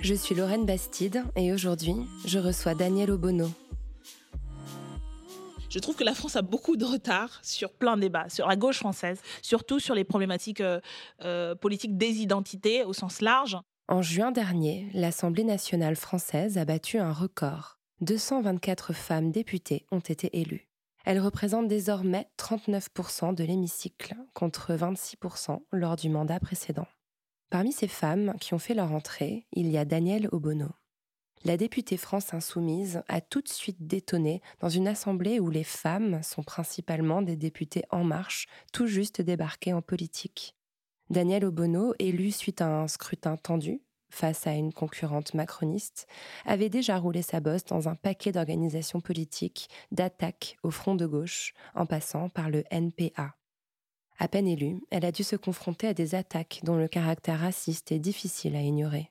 Je suis Lorraine Bastide et aujourd'hui, je reçois Daniel Obono, Je trouve que la France a beaucoup de retard sur plein de débats, sur la gauche française, surtout sur les problématiques euh, euh, politiques des identités au sens large. En juin dernier, l'Assemblée nationale française a battu un record. 224 femmes députées ont été élues. Elles représentent désormais 39% de l'hémicycle, contre 26% lors du mandat précédent. Parmi ces femmes qui ont fait leur entrée, il y a Danielle Obono. La députée France Insoumise a tout de suite détonné dans une assemblée où les femmes sont principalement des députés En Marche, tout juste débarqués en politique. Daniel Obono, élu suite à un scrutin tendu face à une concurrente macroniste, avait déjà roulé sa bosse dans un paquet d'organisations politiques d'attaque au front de gauche, en passant par le NPA. À peine élue, elle a dû se confronter à des attaques dont le caractère raciste est difficile à ignorer.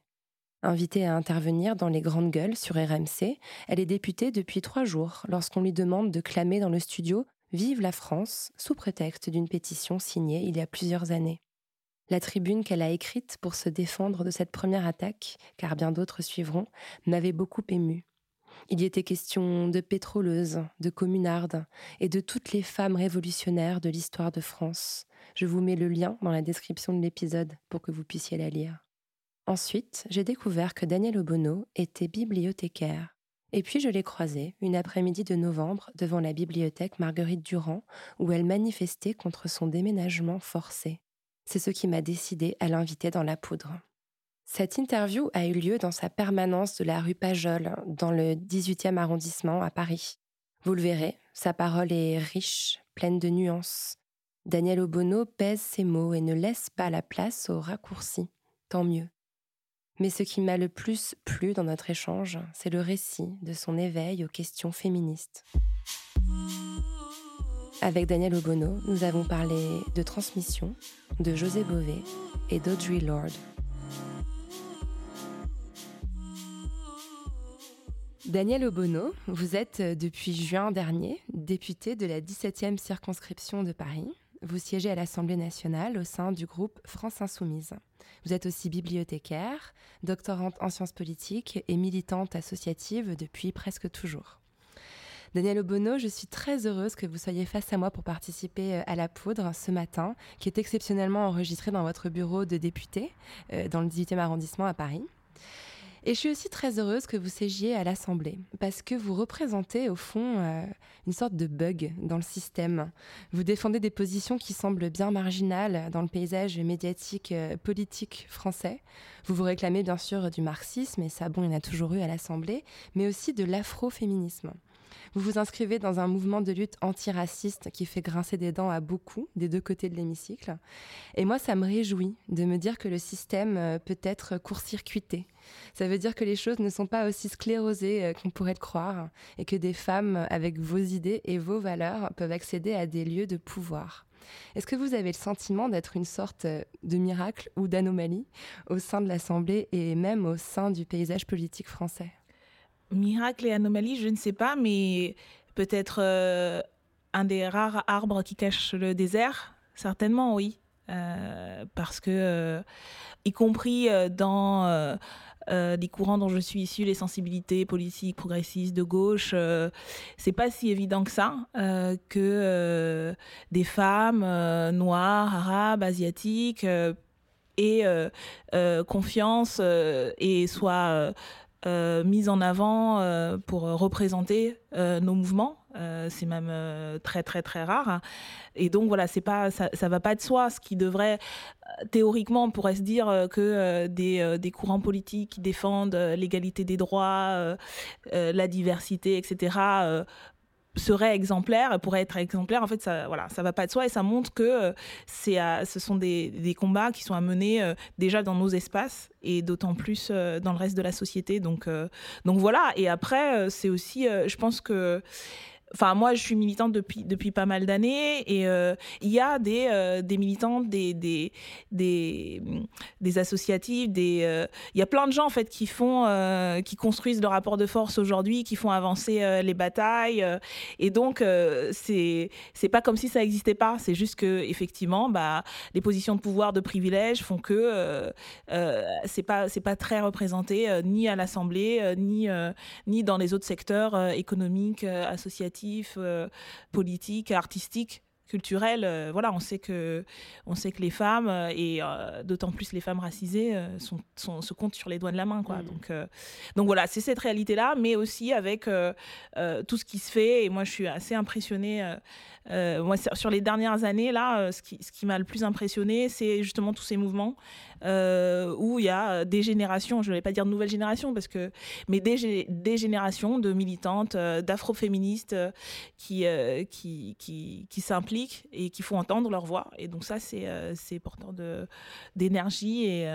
Invitée à intervenir dans les grandes gueules sur RMC, elle est députée depuis trois jours lorsqu'on lui demande de clamer dans le studio Vive la France sous prétexte d'une pétition signée il y a plusieurs années. La tribune qu'elle a écrite pour se défendre de cette première attaque, car bien d'autres suivront, m'avait beaucoup émue. Il y était question de pétroleuses, de communardes et de toutes les femmes révolutionnaires de l'histoire de France. Je vous mets le lien dans la description de l'épisode pour que vous puissiez la lire. Ensuite, j'ai découvert que Daniel Obono était bibliothécaire. Et puis je l'ai croisée une après-midi de novembre devant la bibliothèque Marguerite Durand, où elle manifestait contre son déménagement forcé. C'est ce qui m'a décidé à l'inviter dans la poudre. Cette interview a eu lieu dans sa permanence de la rue Pajol, dans le 18e arrondissement à Paris. Vous le verrez, sa parole est riche, pleine de nuances. Daniel Obono pèse ses mots et ne laisse pas la place aux raccourcis. Tant mieux. Mais ce qui m'a le plus plu dans notre échange, c'est le récit de son éveil aux questions féministes. Avec Daniel Obono, nous avons parlé de transmission, de José Bové et d'Audrey Lorde. Daniel Obono, vous êtes euh, depuis juin dernier député de la 17e circonscription de Paris. Vous siégez à l'Assemblée nationale au sein du groupe France Insoumise. Vous êtes aussi bibliothécaire, doctorante en sciences politiques et militante associative depuis presque toujours. Daniel Obono, je suis très heureuse que vous soyez face à moi pour participer euh, à la poudre ce matin, qui est exceptionnellement enregistrée dans votre bureau de député, euh, dans le 18e arrondissement à Paris. Et je suis aussi très heureuse que vous siégiez à l'Assemblée, parce que vous représentez au fond euh, une sorte de bug dans le système. Vous défendez des positions qui semblent bien marginales dans le paysage médiatique euh, politique français. Vous vous réclamez bien sûr du marxisme, et ça, bon, il y en a toujours eu à l'Assemblée, mais aussi de l'afroféminisme. Vous vous inscrivez dans un mouvement de lutte antiraciste qui fait grincer des dents à beaucoup des deux côtés de l'hémicycle. Et moi, ça me réjouit de me dire que le système euh, peut être court-circuité. Ça veut dire que les choses ne sont pas aussi sclérosées euh, qu'on pourrait le croire et que des femmes avec vos idées et vos valeurs peuvent accéder à des lieux de pouvoir. Est-ce que vous avez le sentiment d'être une sorte euh, de miracle ou d'anomalie au sein de l'Assemblée et même au sein du paysage politique français? Miracle et anomalie, je ne sais pas, mais peut-être euh, un des rares arbres qui cachent le désert, certainement oui. Euh, parce que, euh, y compris dans les courants dont je suis issue, les sensibilités politiques, progressistes, de gauche, c'est pas si évident que ça que des femmes noires, arabes, asiatiques aient confiance et soient euh, mise en avant pour représenter nos mouvements. c'est même très très très rare. Et donc voilà, c'est pas ça, ça va pas de soi. Ce qui devrait théoriquement, on pourrait se dire que des, des, courants politiques qui défendent l'égalité des droits, la diversité, etc., serait exemplaire, pourrait être exemplaire, en fait, ça, voilà, ça va pas de soi et ça montre que euh, c'est, ce sont des, des, combats qui sont à mener euh, déjà dans nos espaces et d'autant plus euh, dans le reste de la société. Donc, donc voilà. Et après, c'est aussi, je pense que Enfin, moi, je suis militante depuis, depuis pas mal d'années et euh, il y a des, euh, des militantes, des, des, des, des associatives, euh, il y a plein de gens en fait qui font, qui construisent le rapport de force aujourd'hui, qui font avancer les batailles. et donc, c'est c'est pas comme si ça n'existait pas. C'est juste que effectivement, bah, les positions de pouvoir, de privilège font que c'est pas c'est pas très représenté ni à l'Assemblée, ni ni dans les autres secteurs économiques, associatifs euh, politique, artistique culturel, euh, voilà, on sait que on sait que les femmes euh, et d'autant plus les femmes racisées sont, se comptent sur les doigts de la main, quoi. Mm. Donc donc voilà, c'est cette réalité là, mais aussi avec tout ce qui se fait. Et moi, je suis assez impressionnée euh, moi, sur les dernières années, là, euh, ce qui, ce qui m'a le plus impressionné, c'est justement tous ces mouvements euh, où il y a des générations, je ne vais pas dire nouvelles générations, parce que, mais des, des générations de militantes, d'afroféministes qui, qui, qui, qui s'impliquent et qui font entendre leur voix. Et donc ça, c'est porteur d'énergie et,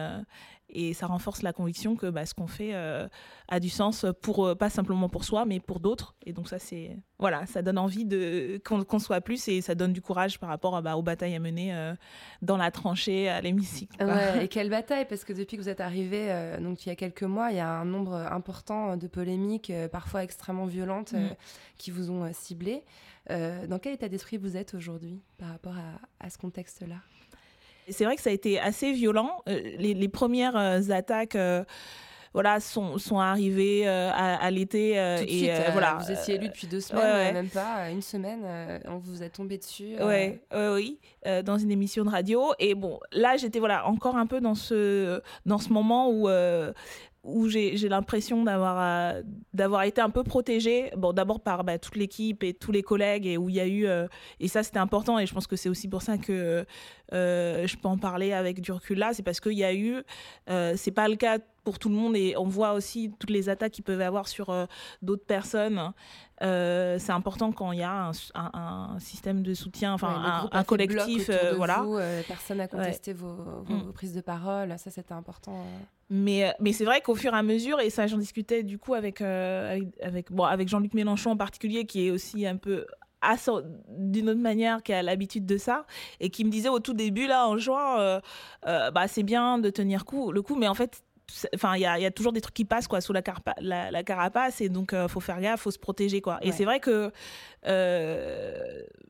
et ça renforce la conviction que bah, ce qu'on fait euh, a du sens pour euh, pas simplement pour soi mais pour d'autres. Et donc ça c'est voilà ça donne envie de qu'on soit plus et ça donne du courage par rapport bah, aux batailles à mener euh, dans la tranchée à l'hémicycle et quelle bataille parce que depuis que vous êtes arrivé donc il y a quelques mois il y a un nombre important de polémiques parfois extrêmement violentes mm. qui vous ont ciblé dans quel état d'esprit vous êtes aujourd'hui par rapport à ce contexte là c'est vrai que ça a été assez violent. Euh, les, premières euh, attaques euh, voilà, sont, sont arrivées à, l'été. et voilà. Vous étiez élu depuis deux semaines, même pas une semaine, on vous a tombé dessus. Ouais, oui, dans une émission de radio. Et bon, là, j'étais voilà encore un peu dans ce dans ce moment où où j'ai l'impression d'avoir euh, d'avoir été un peu protégée. Bon d'abord par bah, toute l'équipe et tous les collègues et où il y a eu euh, et ça c'était important et je pense que c'est aussi pour ça que euh, je peux en parler avec du recul là c'est parce qu'il y a eu c'est pas le cas pour tout le monde et on voit aussi toutes les attaques qu'ils peuvent avoir sur d'autres personnes c'est important quand il y a un, système de soutien, enfin un, collectif, voilà. personne n'a contesté vos, vos, mm. prises de parole, ça c'était important. Mais, euh, mais c'est vrai qu'au fur et à mesure, et ça j'en discutais du coup avec, euh, avec, bon, avec Jean-Luc Mélenchon en particulier, qui est aussi un peu d'une autre manière qui a l'habitude de ça et qui me disait au tout début là en juin euh, bah c'est bien de tenir coup, le coup mais en fait enfin il y a, y a, toujours des trucs qui passent quoi sous la, la, carapace et donc il faut faire gaffe faut se protéger quoi. Et c'est vrai que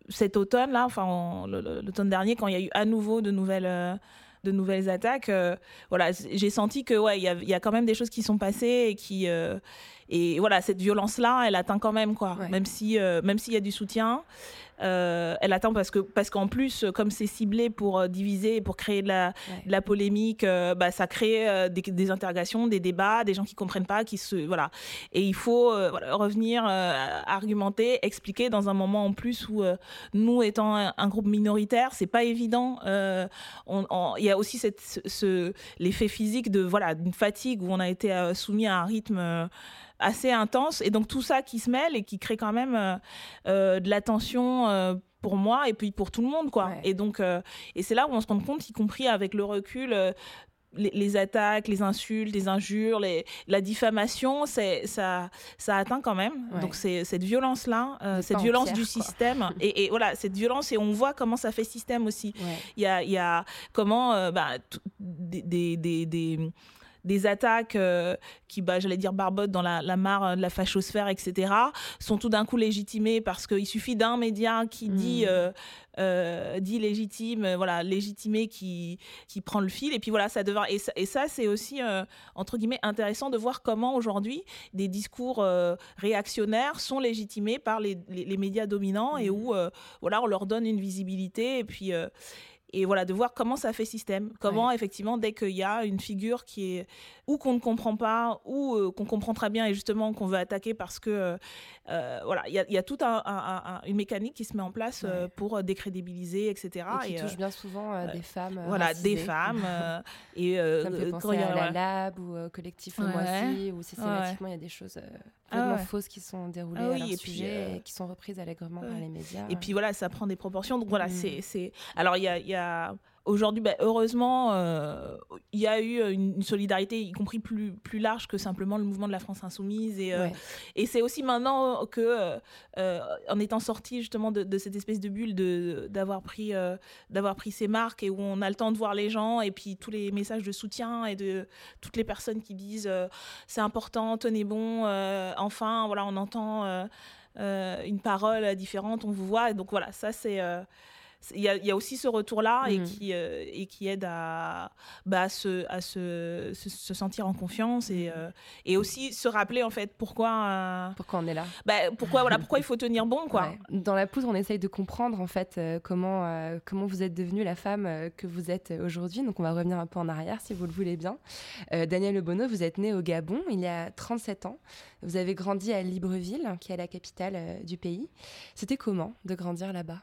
cet automne là enfin l'automne dernier quand il y a eu à nouveau de nouvelles de nouvelles attaques, euh, voilà, j'ai senti que ouais, il y a, quand même des choses qui sont passées et qui euh, et voilà, cette violence-là, elle atteint quand même quoi, même si euh, même s'il y a du soutien. Euh, elle attend parce que parce qu'en plus, comme c'est ciblé pour euh, diviser pour créer de la, la polémique, euh, bah, ça crée des, interrogations, des débats, des gens qui comprennent pas, qui se voilà. Et il faut revenir argumenter, expliquer dans un moment en plus où nous étant un, groupe minoritaire, c'est pas évident. Il y a aussi cette, ce, l'effet physique de voilà d'une fatigue où on a été soumis à un rythme assez intense. Et donc tout ça qui se mêle et qui crée quand même euh, euh, de la tension euh, pour moi et puis pour tout le monde quoi. Et donc et c'est là où on se rend compte y compris avec le recul les, attaques, les insultes, les injures, les, la diffamation, c'est ça, ça atteint quand même. Donc c'est cette violence là, cette violence du système, et, et, voilà cette violence et on voit comment ça fait système aussi. Il y a, y a comment bah, des, des, des des attaques euh, qui, bah, j'allais dire, barbotent dans la, mare euh, de la fachosphère, etc., sont tout d'un coup légitimées parce qu'il suffit d'un média qui dit, hmm. euh, dit légitime, voilà, légitimé qui, qui prend le fil. Et puis voilà, ça devient. Et ça, c'est aussi, entre guillemets, intéressant de voir comment aujourd'hui des discours réactionnaires sont légitimés par les, les, médias dominants et hmm. où, voilà, on leur donne une visibilité. Et puis et voilà de voir comment ça fait système. Comment effectivement dès qu'il y a une figure qui est ou qu'on ne comprend pas ou euh, qu'on comprend très bien et justement qu'on veut attaquer parce que euh, euh, voilà il y a, y a toute un, une mécanique qui se met en place pour décrédibiliser etc et qui touche bien souvent des femmes voilà des femmes et ça me fait penser à la lab ou collectif ouais. où systématiquement il y a des choses complètement ah fausses qui sont déroulées ah à leur sujet et qui sont reprises allègrement par les médias. Et puis voilà ça prend des proportions donc voilà mm. c'est alors il y a, y a Aujourd'hui, bah, heureusement, euh, il y a eu une, solidarité, y compris plus, plus large que simplement le mouvement de la France insoumise. Et, euh, et c'est aussi maintenant que, euh, en étant sorti justement de, cette espèce de bulle d'avoir pris, d'avoir pris ces marques et où on a le temps de voir les gens et puis tous les messages de soutien et de toutes les personnes qui disent c'est important, tenez bon, enfin, voilà, on entend une parole différente, on vous voit. Et donc voilà, ça c'est il y, a, aussi ce retour-là et, mm. qui, euh, et qui aide à, bah, se, à se, se, sentir en confiance et, euh, et aussi se rappeler en fait pourquoi, euh, pourquoi on est là. Bah, pourquoi, voilà, pourquoi il faut tenir bon. Quoi. Dans la poudre, on essaye de comprendre en fait comment, comment vous êtes devenue la femme que vous êtes aujourd'hui. Donc on va revenir un peu en arrière si vous le voulez bien. Daniel Le vous êtes né au Gabon il y a 37 ans. Vous avez grandi à Libreville, qui est la capitale du pays. C'était comment de grandir là-bas?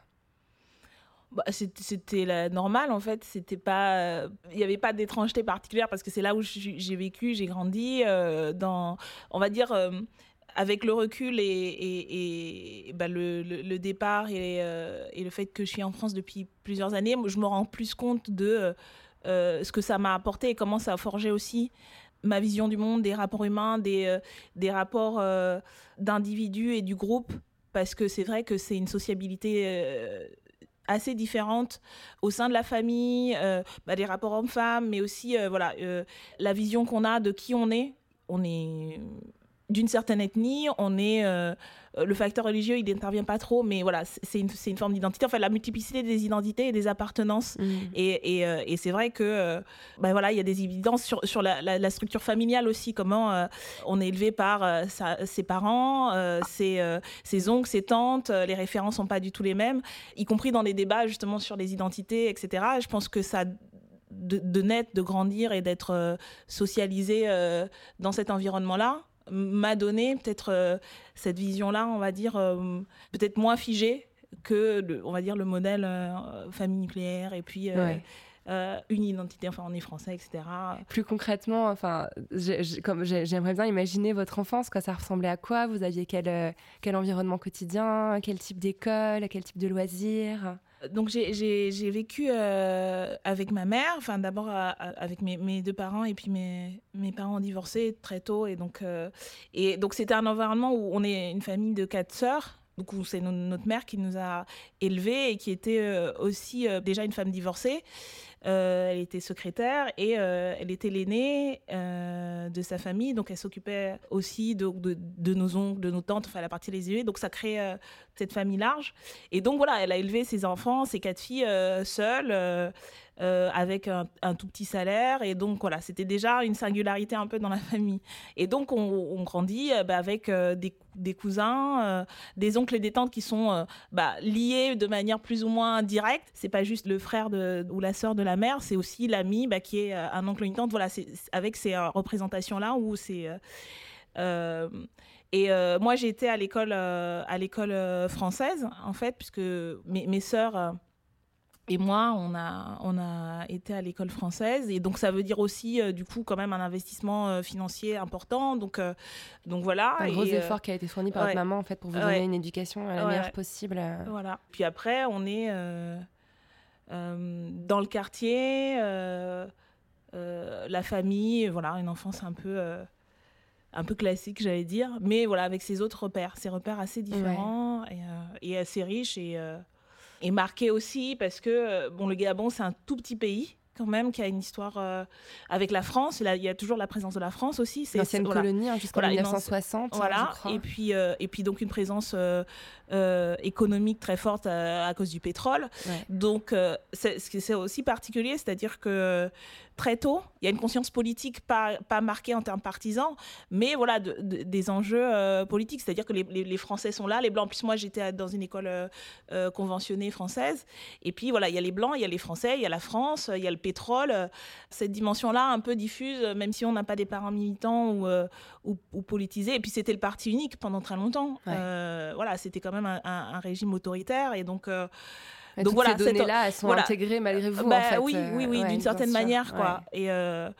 Bah, c'était la normale en fait. C'était pas il n'y avait pas d'étrangeté particulière parce que c'est là où j'ai vécu j'ai grandi euh, dans on va dire euh, avec le recul et, bah, le, départ et, euh, et, le fait que je suis en France depuis plusieurs années je me rends plus compte de ce que ça m'a apporté et comment ça a forgé aussi ma vision du monde des rapports humains des, des rapports d'individus et du groupe. Parce que c'est vrai que c'est une sociabilité assez différentes au sein de la famille, euh, bah, des rapports hommes-femmes, mais aussi euh, voilà, euh, la vision qu'on a de qui on est. On est d'une certaine ethnie, on est le facteur religieux, il n'intervient pas trop, mais voilà, c'est une, une, forme d'identité. Enfin, la multiplicité des identités et des appartenances. Mm. Et, et, et c'est vrai que, ben voilà, il y a des évidences sur, sur la, la, structure familiale aussi, comment on est élevé par ses parents, ses, ses, oncles, ses tantes, les références sont pas du tout les mêmes, y compris dans les débats justement sur les identités, etc. Je pense que ça de, de naître, de grandir et d'être socialisé dans cet environnement-là, m'a donné peut-être euh, cette vision-là, on va dire, euh, peut-être moins figée que, le, on va dire, le modèle euh, famille nucléaire et puis une identité, enfin on est français, etc. Plus concrètement, enfin, comme j'aimerais bien imaginer votre enfance, quoi, ça ressemblait à quoi? Vous aviez quel, quel environnement quotidien? Quel type d'école? Quel type de loisirs? Donc j'ai vécu euh, avec ma mère, enfin d'abord avec mes, deux parents et puis mes, parents ont divorcé très tôt et donc euh, et donc c'était un environnement où on est une famille de quatre sœurs. Donc c'est notre mère qui nous a élevés et qui était euh, aussi déjà une femme divorcée. Euh, elle était secrétaire et euh, elle était l'aînée euh, de sa famille, donc elle s'occupait aussi de, de, nos oncles, de nos tantes, enfin la partie les donc ça crée cette famille large. Et donc voilà, elle a élevé ses enfants, ses quatre filles seules. Euh, avec un, tout petit salaire. Et donc, voilà, c'était déjà une singularité un peu dans la famille. Et donc, on, grandit euh, bah, avec euh, des, cousins, des oncles et des tantes qui sont bah, liés de manière plus ou moins directe. C'est pas juste le frère ou la sœur de la mère, c'est aussi l'ami bah, qui est un oncle ou une tante. Voilà, c'est avec ces représentations-là où c'est. et moi, l'école, à l'école française, en fait, puisque mes, mes sœurs et moi, on a, on a été à l'école française. Et donc, ça veut dire aussi, euh, du coup, quand même un investissement euh, financier important. Donc, euh, donc voilà. Un gros effort qui a été fourni par votre maman, en fait, pour vous donner une éducation la meilleure possible. Voilà. Puis après, on est dans le quartier, la famille, voilà, une enfance un peu un peu classique, j'allais dire, mais voilà, avec ses autres repères, ses repères assez différents et, et, assez riches et, et marqué aussi parce que euh, bon, le Gabon, c'est un tout petit pays quand même qui a une histoire euh, avec la France. il y a toujours la présence de la France aussi. C'est l'ancienne colonie hein, jusqu'en 1960. Voilà. Et puis euh, et puis donc une présence économique très forte à, cause du pétrole. Donc c'est aussi particulier, c'est-à-dire que très tôt. Il y a une conscience politique pas, pas marquée en termes partisans, mais voilà, des enjeux euh, politiques. C'est-à-dire que les, Français sont là, les Blancs. En plus, moi, j'étais dans une école euh, euh, conventionnée française. Et puis, voilà, il y a les Blancs, il y a les Français, il y a la France, il y a le pétrole. Cette dimension-là, un peu diffuse, même si on n'a pas des parents militants ou, ou, politisés. Et puis, c'était le parti unique pendant très longtemps. voilà, c'était quand même un, un, régime autoritaire. Et donc, donc voilà, ces données-là, elles sont intégrées malgré vous. Bah en fait. Oui, oui, oui, d'une certaine manière, quoi. Et euh,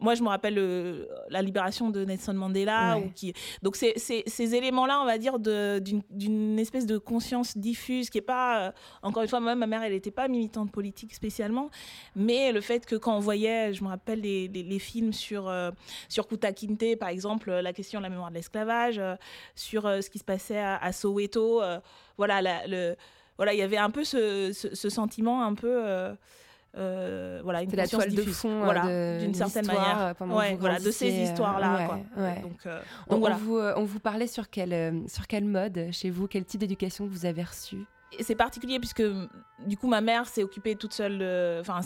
moi, je me rappelle la libération de Nelson Mandela. Ou qui... Donc, ces éléments-là, on va dire, d'une, espèce de conscience diffuse qui n'est pas. Euh, encore une fois, moi, ma mère, elle n'était pas militante politique spécialement. Mais le fait que quand on voyait, je me rappelle les, les, films sur, euh, sur Kuta Kinte, par exemple, la question de la mémoire de l'esclavage, sur ce qui se passait à, à Soweto, voilà, la, le voilà, il y avait un peu ce, ce, sentiment un peu. Euh, euh, voilà, une la toile de fond voilà, d'une certaine manière ouais, voilà, de ces histoires-là. donc, donc on, voilà. vous, on vous parlait sur quel, sur quel mode chez vous, quel type d'éducation vous avez reçu c'est particulier puisque du coup ma mère s'est occupée toute seule, enfin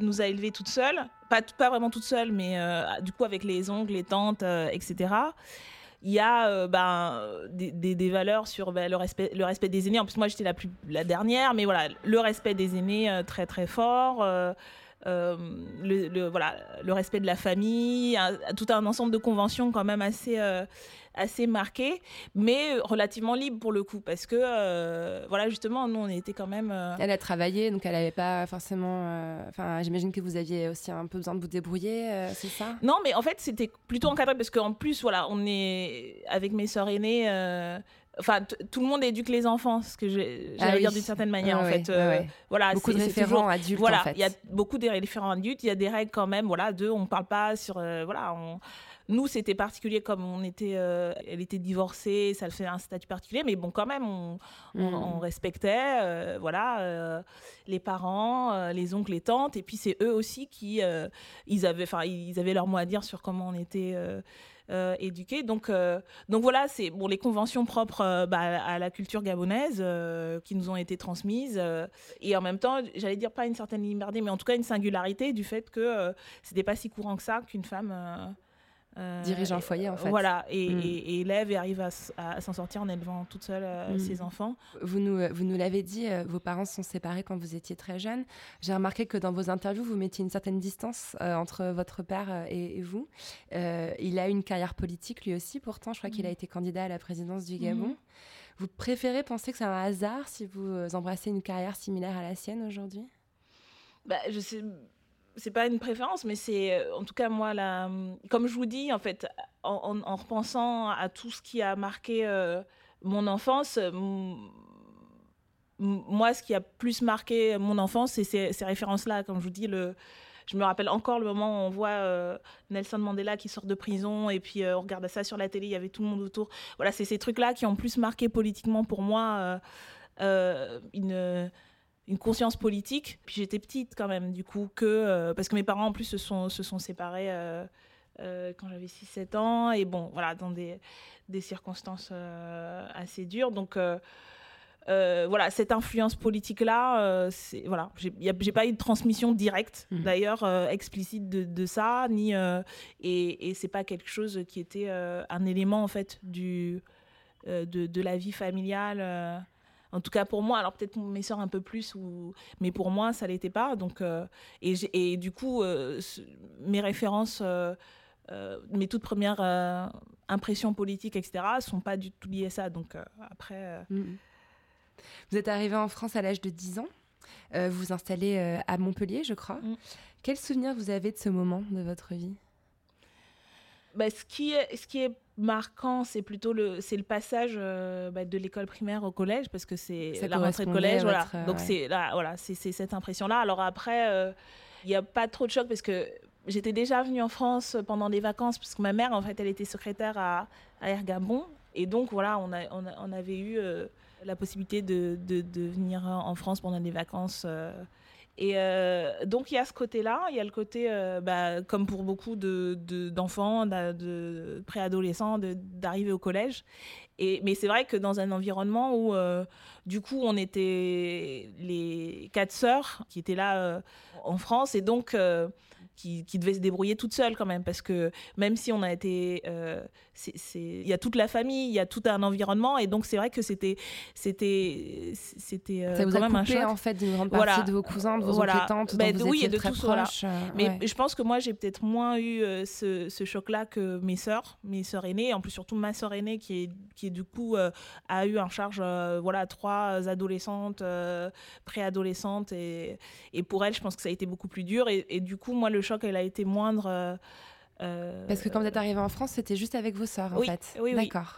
nous a élevés toute seule, pas, pas vraiment toute seule, mais du coup avec les oncles, les tantes, etc il y a euh, ben, des, des, valeurs sur ben, le, respect, le respect des aînés. En plus, moi, j'étais la, plus, la dernière, mais voilà, le respect des aînés euh, très, très fort. Euh, le, voilà, le respect de la famille, tout un ensemble de conventions quand même assez, assez marqué, mais relativement libre pour le coup, parce que, euh, voilà, justement, nous, on était quand même... Euh, elle a travaillé, donc elle n'avait pas forcément... Euh, enfin, j'imagine que vous aviez aussi un peu besoin de vous débrouiller, c'est ça? Non, mais en fait, c'était plutôt encadré, parce qu'en plus, voilà, on est, avec mes sœurs aînées, enfin tout le monde éduque les enfants ce que j'allais ah dire d'une certaine manière en fait voilà beaucoup de référents adultes voilà il y a beaucoup de référents adultes il y a des règles quand même voilà de on parle pas sur voilà on nous, c'était particulier comme on était, euh, elle était divorcée, ça le fait un statut particulier, mais bon, quand même, on, mm. respectait, euh, voilà, euh, les parents, les oncles, les tantes, et puis c'est eux aussi qui, ils avaient, enfin, ils avaient leur mot à dire sur comment on était. Éduqués. Donc, donc voilà, c'est bon, les conventions propres bah, à la culture gabonaise qui nous ont été transmises. et en même temps, j'allais dire pas une certaine liberté, mais en tout cas une singularité du fait que c'était pas si courant que ça qu'une femme euh, dirige un foyer en fait. Voilà, et, mm. élève et arrive à, s'en sortir en élevant toute seule euh, mm. ses enfants. Vous nous, vous nous l'avez dit, euh, vos parents sont séparés quand vous étiez très jeune. J'ai remarqué que dans vos interviews, vous mettiez une certaine distance entre votre père et, vous. il a une carrière politique lui aussi, pourtant, je crois qu'il a mm. été candidat à la présidence du Gabon. Vous préférez penser que c'est un hasard si vous embrassez une carrière similaire à la sienne aujourd'hui? Bah, je sais c'est pas une préférence, mais c'est euh, en tout cas moi, la, comme je vous dis, en fait, en, repensant à tout ce qui a marqué euh, mon enfance, moi, ce qui a plus marqué mon enfance, c'est ces, références-là. Comme je vous dis, je me rappelle encore le moment où on voit euh, Nelson Mandela qui sort de prison et puis on regarde ça sur la télé, il y avait tout le monde autour. Voilà, c'est ces trucs-là qui ont plus marqué politiquement pour moi une une conscience politique. Puis j'étais petite quand même, du coup, que, euh, parce que mes parents en plus se sont, se sont séparés euh, euh, quand j'avais 6-7 ans, et bon, voilà, dans des, des circonstances assez dures. Donc voilà, cette influence politique-là, c'est voilà, j'ai pas eu de transmission directe, mmh. d'ailleurs, explicite de, de, ça, ni, et, et c'est pas quelque chose qui était un élément, en fait, du, de, de, la vie familiale. En tout cas pour moi, alors peut-être mes soeurs un peu plus, ou... mais pour moi ça l'était pas. Donc, euh, et, et, du coup, euh, mes références, euh, mes toutes premières impressions politiques, etc., sont pas du tout liées à ça. Donc après. Mm. Vous êtes arrivé en France à l'âge de 10 ans. vous vous installez à Montpellier, je crois. Mm. Quel souvenir vous avez de ce moment de votre vie? Bah, ce, qui est, ce qui est marquant, c'est plutôt le, c'est le passage euh, bah, de l'école primaire au collège, parce que c'est la rentrée de collège. Voilà. Donc c'est là, voilà, c'est cette impression-là. Alors après, euh, il n'y a pas trop de choc parce que j'étais déjà venue en France pendant des vacances, parce que ma mère, en fait, elle était secrétaire à, à Ergabon. Et donc, voilà, on, a, on, avait eu euh, la possibilité de, de, de, venir en France pendant des vacances et euh, donc il y a ce côté-là, il y a le côté, euh, bah, comme pour beaucoup d'enfants, de, de, préadolescents, d'arriver au collège. Et, mais c'est vrai que dans un environnement où, euh, du coup, on était les quatre sœurs qui étaient là en France, et donc qui, qui devait se débrouiller toute seule quand même, parce que même si on a été, euh, il y a toute la famille, il y a tout un environnement, et donc c'est vrai que c'était, c'était, c'était euh, Ça vous quand a même un coupé choc. en fait d'une grande partie Voilà. de vos cousins, de vos Voilà. oncles et tantes, Ben, dont vous oui, étiez et de très voilà. proches. euh, Mais ouais. je pense que moi, j'ai peut-être moins eu ce, ce choc-là que mes sœurs, mes sœurs aînées, en plus surtout ma sœur aînée qui est, qui est du coup euh, a eu en charge voilà trois adolescentes, préadolescentes et, et pour elle, je pense que ça a été beaucoup plus dur et, et du coup, moi, le choc, elle a été moindre. euh, euh, Parce que quand vous êtes arrivé en France, c'était juste avec vos sœurs en oui, fait. oui, oui. D'accord.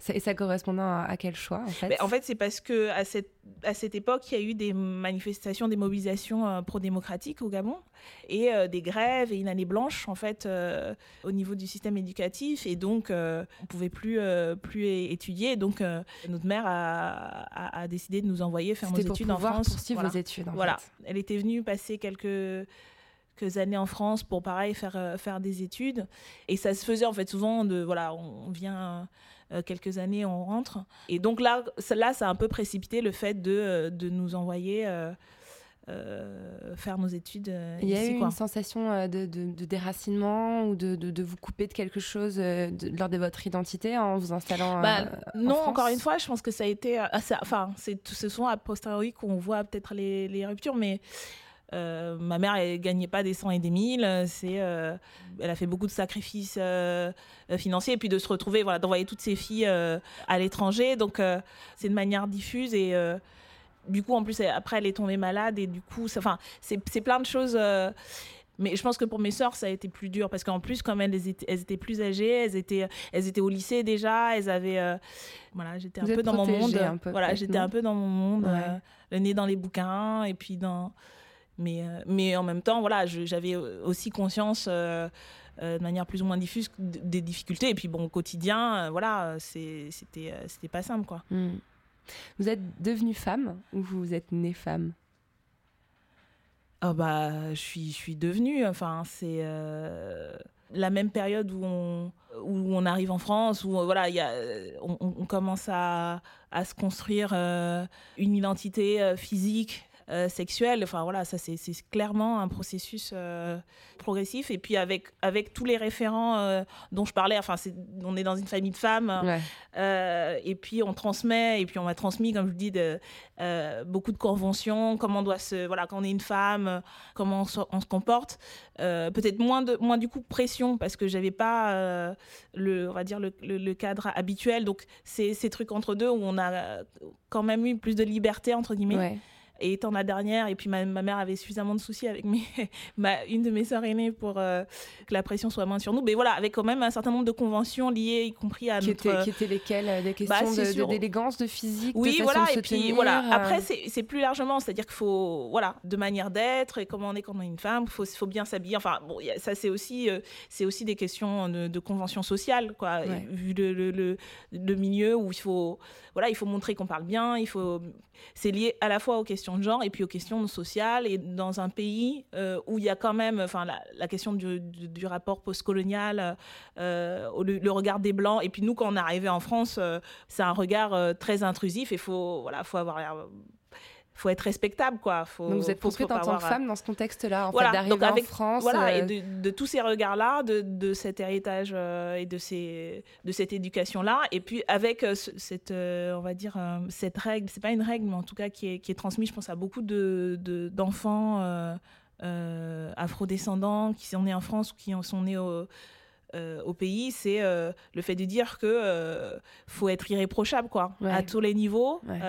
Ça- Et ça correspondait à, quel choix en fait Mais en fait, c'est parce que à cette, à cette époque, il y a eu des manifestations, des mobilisations euh, pro-démocratiques au Gabon et euh, des grèves et une année blanche en fait au niveau du système éducatif et donc on pouvait plus plus étudier. Donc notre mère a, a, a décidé de nous envoyer faire nos pour études en France. poursuivre Voilà. vos études. En Voilà, fait. elle était venue passer quelques quelques années en France pour pareil faire euh, faire des études et ça se faisait en fait souvent de voilà on vient euh, quelques années on rentre et donc là ça, là ça a un peu précipité le fait de euh, de nous envoyer euh, faire nos études euh, Il y a ici eu quoi. une sensation euh, de, de- de déracinement ou de, de- vous couper de quelque chose de- lors de votre identité en vous installant Bah, en non, encore une fois, je pense que ça a été. enfin, c'est ce sont a posteriori qu'on voit peut-être les, les ruptures, mais euh, ma mère, elle gagnait pas des cent et des mille. C'est, euh, elle a fait beaucoup de sacrifices euh, financiers et puis de se retrouver, voilà, d'envoyer toutes ses filles à l'étranger. Donc, c'est de manière diffuse et. du coup, en plus, après, elle est tombée malade et du coup, enfin, c'est plein de choses. mais je pense que pour mes sœurs, ça a été plus dur parce qu'en plus, comme elles étaient, elles étaient plus âgées, elles étaient, elles étaient au lycée déjà, elles avaient, euh, voilà, j'étais un peu dans mon monde. voilà, j'étais un peu dans mon monde, le nez dans les bouquins et puis dans, mais, euh, mais en même temps, voilà, j'avais aussi conscience. euh, euh, de manière plus ou moins diffuse des difficultés et puis bon au quotidien euh, voilà euh, c'était euh, c'était pas simple quoi Hmm. Vous êtes devenue femme ou vous êtes née femme? Ah bah, je suis, je suis devenue. Enfin, c'est euh, la même période où on, où on arrive en France, où euh, voilà, il y a, euh, on, commence à, à se construire euh, une identité euh, physique. Euh, sexuelle, enfin voilà, ça c'est clairement un processus euh, progressif. Et puis avec, avec tous les référents euh, dont je parlais, enfin on est dans une famille de femmes, Ouais. et puis on transmet, et puis on m'a transmis, comme je vous dis, de, beaucoup de conventions, comment on doit se, voilà, quand on est une femme, comment on se, on se comporte. Peut-être moins de, moins du coup pression parce que j'avais pas le, on va dire le, le- le cadre habituel. Donc c'est ces trucs entre deux où on a quand même eu plus de liberté entre guillemets. Ouais. Et étant la dernière, et puis ma, ma mère avait suffisamment de soucis avec mes, ma, une de mes sœurs aînées pour euh, que la pression soit moins sur nous. Mais voilà, avec quand même un certain nombre de conventions liées, y compris à Qui notre... qui étaient lesquelles euh, Des questions Bah, c'est de- de- d'élégance, de, physique, de Oui, façon voilà, de se et puis tenir, voilà. euh, Après, c'est plus largement, c'est-à-dire qu'il faut, voilà, de manière d'être et comment on est quand on est une femme, il faut, faut bien s'habiller. Enfin, bon, a- ça, c'est aussi, euh, c'est aussi des questions de, de convention sociale, quoi, Ouais. vu le, le, le, le milieu où il faut, voilà, il faut montrer qu'on parle bien, il faut. C'est lié à la fois aux questions de genre et puis aux questions sociales. Et dans un pays euh, où il y a quand même, la, question du, rapport postcolonial, euh, le, le regard des blancs. Et puis nous, quand on est arrivé en France, euh, c'est un regard très intrusif. Et faut, voilà, faut avoir faut être respectable, quoi. Faut, Donc vous êtes construite en tant que femme dans ce contexte-là, en Voilà, fait, d'arriver donc avec- en France. Voilà, et euh, de, de tous ces regards-là, de, de cet héritage euh, et de, ces, de cette éducation-là, et puis avec euh, ce- cette, on va dire, cette règle, c'est pas une règle, mais en tout cas qui est, qui est transmise, je pense, à beaucoup de, de- d'enfants euh, afrodescendants qui sont nés en France ou qui en sont nés au, euh, au pays, c'est euh, le fait de dire que euh, faut être irréprochable, quoi, Ouais. à tous les niveaux, Ouais.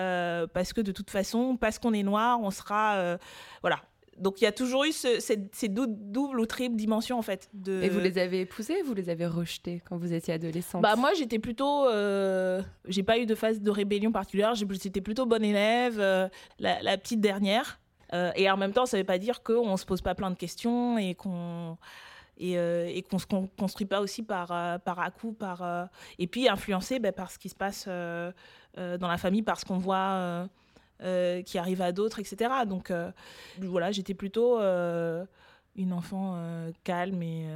parce que de toute façon, parce qu'on est noir, on sera, voilà. Donc il y a toujours eu ce- ces dou- doubles ou triples dimensions en fait. De... Et vous les avez épousées, vous les avez rejetées quand vous étiez adolescente? Bah moi j'étais plutôt, j'ai pas eu de phase de rébellion particulière. J'étais plutôt bonne élève, la, la petite dernière. Et en même temps, ça veut pas dire qu'on se pose pas plein de questions et qu'on et, euh, et qu'on se con- construit pas aussi par euh, par à coup, par euh, et puis influencé bah, par ce qui se passe dans la famille, par ce qu'on voit. qui arrive à d'autres, etc. Donc voilà, j'étais plutôt une enfant calme et,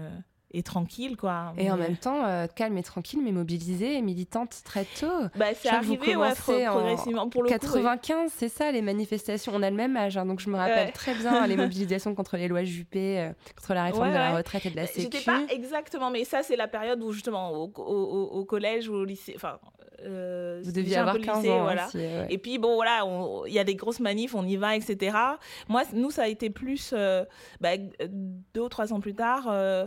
et tranquille, quoi. Et en Mais- même temps, euh, calme et tranquille, mais mobilisée et militante très tôt. bah, c'est arrivé, ouais, en progressivement. Pour le coup, oui. 95, c'est ça, les manifestations. On a le même âge, hein, donc je me rappelle Ouais. très bien les mobilisations contre les lois Juppé, euh, contre la réforme Ouais, de la retraite et de la J'étais Sécu. pas exactement, mais ça, c'est la période où, justement, au, au- au- collège ou au lycée, enfin. euh, Vous deviez avoir peu le 15 lycée, ans. hein, voilà. si, euh. Et puis bon voilà, on- il y a des grosses manifs, on y va, etc. Moi, nous, ça a été plus euh, bah, deux ou trois ans plus tard, euh,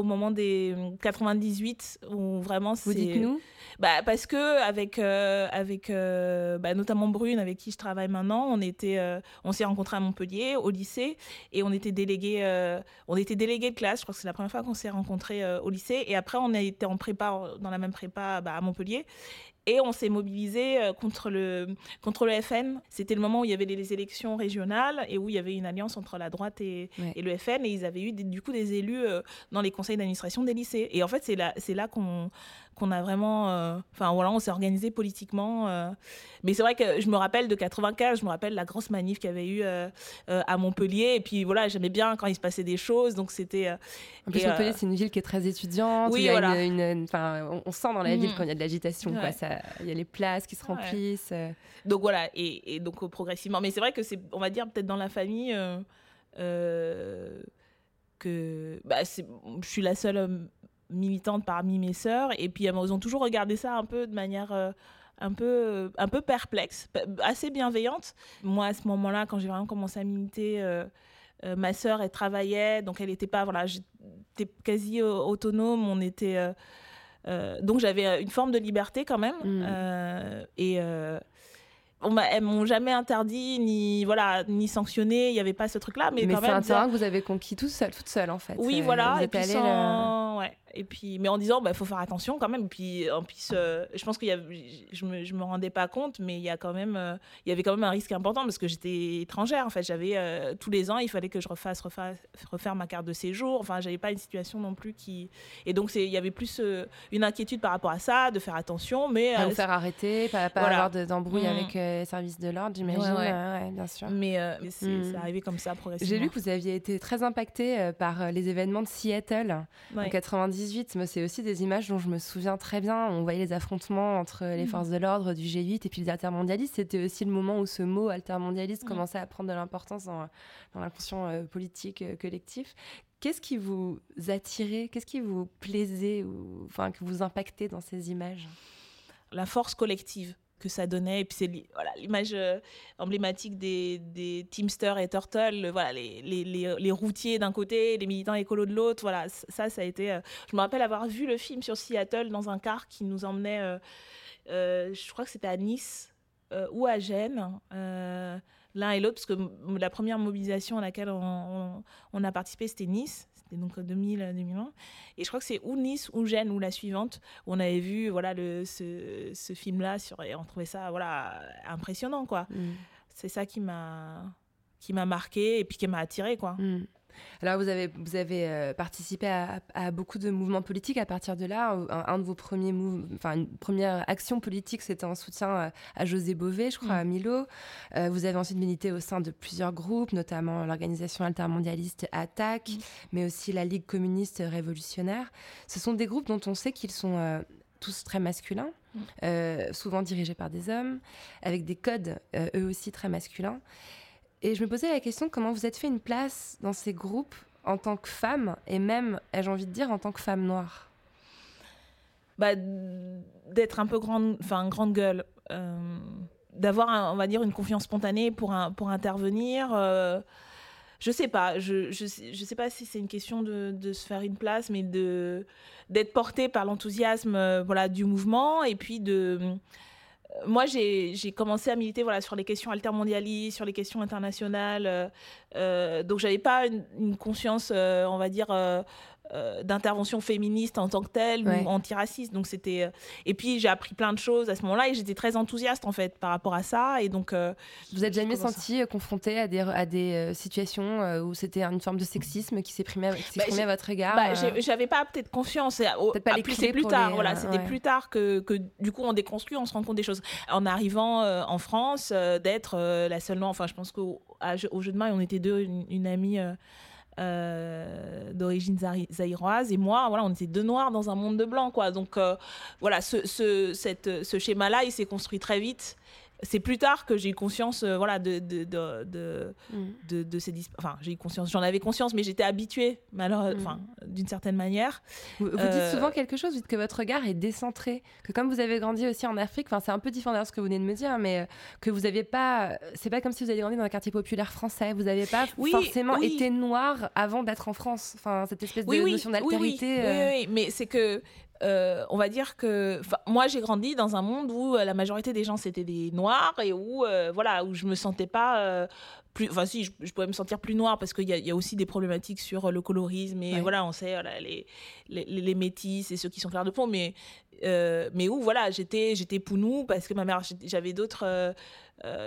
au moment des 98, où vraiment Vous c'est. dites nous? Bah, parce que avec euh, avec euh, bah, notamment Brune, avec qui je travaille maintenant, on était, euh, on s'est rencontrés à Montpellier au lycée et on était délégués, on était délégués de classe. Je crois que c'est la première fois qu'on s'est rencontrés au lycée. Et après, on a été en prépa, dans la même prépa bah, à Montpellier. Et on s'est mobilisé euh, contre le, contre le FN. C'était le moment où il y avait les, élections régionales et où il y avait une alliance entre la droite et, Ouais. et le FN. Et ils avaient eu des- du coup des élus euh, dans les conseils d'administration des lycées. Et en fait, c'est là, c'est là qu'on qu'on a vraiment. euh, Enfin, voilà, on s'est organisé politiquement. euh. Mais c'est vrai que je me rappelle de 95, je me rappelle la grosse manif qu'il y avait eu euh, à Montpellier. Et puis voilà, j'aimais bien quand il se passait des choses. Donc c'était. En plus, Et, Montpellier, c'est une ville qui est très étudiante. oui, il y a voilà. une, une- enfin, on, on sent dans la ville Mhm. quand il y a de l'agitation. Ouais. Ça- Il y a les places qui se Ouais. remplissent. Donc voilà, et, et donc progressivement. Mais c'est vrai que c'est, on va dire, peut-être dans la famille, que bah, c'est, je suis la seule militante parmi mes sœurs. Et puis, elles ont toujours regardé ça un peu de manière. euh, un peu, euh, un peu perplexe, assez bienveillante. Moi, à ce moment-là, quand j'ai vraiment commencé à militer, euh, euh, ma sœur, elle travaillait, donc elle n'était pas, voilà, j'étais quasi autonome, on était... euh, donc j'avais une forme de liberté quand même. Mm. Euh, et on elles m'ont jamais interdit, ni, voilà, ni sanctionné, il n'y avait pas ce truc-là. Mais, Mais, c'est un terrain que vous avez conquis tout seul, toute seule en fait. oui, voilà. vous Et puis, sans- ouais. Et puis, mais en disant, il faut faire attention quand même. Et puis, en plus, euh, je pense qu'il y a, je me, je me rendais pas compte, mais il y a quand même, euh, y avait quand même un risque important parce que j'étais étrangère. En fait, j'avais euh, tous les ans, il fallait que je refasse, refasse refaire ma carte de séjour. Enfin, j'avais pas une situation non plus qui, et donc il y avait plus euh, une inquiétude par rapport à ça, de faire attention, mais Pas vous faire arrêter, pas, pas Voilà. avoir de- d'embrouille Mm. avec les services de l'ordre, j'imagine. Ouais, ouais. Ouais, bien sûr. mais, mais c'est, Mm. c'est arrivé comme ça progressivement. J'ai lu que vous aviez été très impacté par les événements de Seattle en 98. Moi, c'est aussi des images dont je me souviens très bien. On voyait les affrontements entre les Mm. forces de l'ordre du G8 et puis les altermondialistes. C'était aussi le moment où ce mot altermondialiste Mm. commençait à prendre de l'importance dans, dans l'inconscient euh, politique euh, collectif. Qu'est-ce qui vous attirait? Qu'est-ce qui vous plaisait ou enfin que vous impactait dans ces images? La force collective que ça donnait. Et puis c'est voilà, l'image euh, emblématique des, des Teamsters et Turtle, le- voilà, les, les, les, les routiers d'un côté, les militants écolos de l'autre. Voilà, ça, ça a été... euh, je me rappelle avoir vu le film sur Seattle dans un car qui nous emmenait, euh, euh, je crois que c'était à Nice euh, ou à Gênes. euh, L'un et l'autre, parce que la première mobilisation à laquelle on a participé, c'était Nice. Donc 2000-2001. Et je crois que c'est ou Nice ou Gênes ou la suivante où on avait vu voilà le, ce, ce film-là sur et on trouvait ça voilà impressionnant quoi. Mm. C'est ça qui m'a qui m'a marqué et puis qui m'a attiré quoi. Mm. Alors, vous avez, vous avez euh, participé à, à beaucoup de mouvements politiques à partir de là. Un, un de vos premiers enfin, une première action politique, c'était en soutien euh, à José Bové, je crois, Mm. à Milo. Euh, vous avez ensuite milité au sein de plusieurs groupes, notamment l'organisation altermondialiste ATTAC, Mm. mais aussi la Ligue communiste révolutionnaire. Ce sont des groupes dont on sait qu'ils sont euh, tous très masculins, Mm. euh, souvent dirigés par des hommes, avec des codes eux aussi très masculins. Et je me posais la question comment vous êtes fait une place dans ces groupes en tant que femme et même, ai-je envie de dire, en tant que femme noire? Bah, d'être un peu grande enfin grande gueule. Euh, d'avoir on va dire une confiance spontanée pour un, pour intervenir euh, je sais pas. Je, je, je sais pas si c'est une question de, de se faire une place mais d'être porté par l'enthousiasme euh, voilà du mouvement et puis de moi, j'ai commencé à militer voilà, sur les questions altermondialistes, sur les questions internationales. euh, euh, donc, j'avais pas une, conscience, euh, on va dire, euh, d'intervention féministe en tant que telle Ouais. ou antiraciste. Donc, c'était. euh, Et puis, j'ai appris plein de choses à ce moment-là et j'étais très enthousiaste, en fait, par rapport à ça. Et donc. euh, Vous êtes jamais senti confronté à des, à des situations où c'était une forme de sexisme qui s'exprimait j'ai- à votre égard Bah, j'avais pas peut-être confiance. Et, au- Peut-être pas ah, les plus- c'est tard. les- voilà, c'était ouais. plus tard que, que du coup on déconstruit, on se rend compte des choses. En arrivant en France, d'être la seule. Enfin, je pense qu'au au jeu de maille, on était deux, une, une amie. Euh, d'origine zaïroise. Et moi voilà on était deux noirs dans un monde de blancs quoi. Donc euh, voilà ce, ce, ce schéma là il s'est construit très vite c'est plus tard que j'ai eu conscience euh, voilà de de de, de, mm. de, ces enfin j'ai eu conscience j'en avais conscience mais j'étais habituée malheureusement mm. d'une certaine manière vous, dites euh, souvent quelque chose vous dites que votre regard est décentré que comme vous avez grandi aussi en Afrique enfin c'est un peu différent de ce que vous venez de me dire mais euh, que vous n'aviez pas c'est pas comme si vous aviez grandi dans un quartier populaire français vous n'avez pas forcément été noir avant d'être en France enfin cette espèce de notion d'altérité oui, mais c'est que euh, on va dire que moi j'ai grandi dans un monde où euh, la majorité des gens c'était des noirs et où euh, voilà où je me sentais pas plus enfin si je, pouvais me sentir plus noire parce qu'il y, a aussi des problématiques sur le colorisme et voilà on sait les, les, les, métis et ceux qui sont clairs de peau mais mais où voilà j'étais j'étais pounou parce que ma mère j'avais d'autres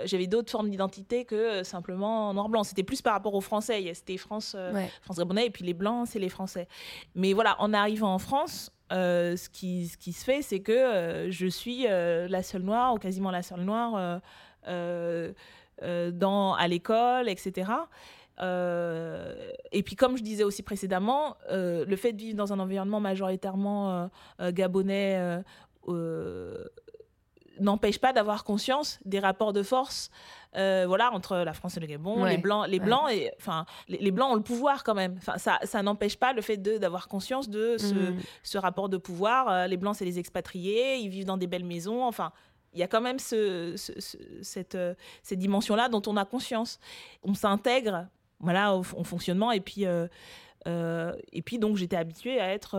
j'avais d'autres formes d'identité que simplement noir blanc. C'était plus par rapport aux français. C'était France France gabonais et puis les blancs c'est les français. Mais voilà en arrivant en France euh, ce, qui, ce qui se fait, c'est que euh, je suis euh, la seule noire, ou quasiment la seule noire, dans, à l'école, etc. et puis, comme je disais aussi précédemment, le fait de vivre dans un environnement majoritairement gabonais n'empêche pas d'avoir conscience des rapports de force euh, voilà entre la France et le Gabon les blancs les blancs et enfin les, blancs ont le pouvoir quand même. Enfin ça, ça n'empêche pas le fait de d'avoir conscience de ce, mm. ce, rapport de pouvoir. Euh, les blancs c'est les expatriés ils vivent dans des belles maisons. Enfin il y a quand même ce, cette, euh, cette dimension là dont on a conscience. On s'intègre voilà au, fonctionnement et puis et puis donc j'étais habituée à être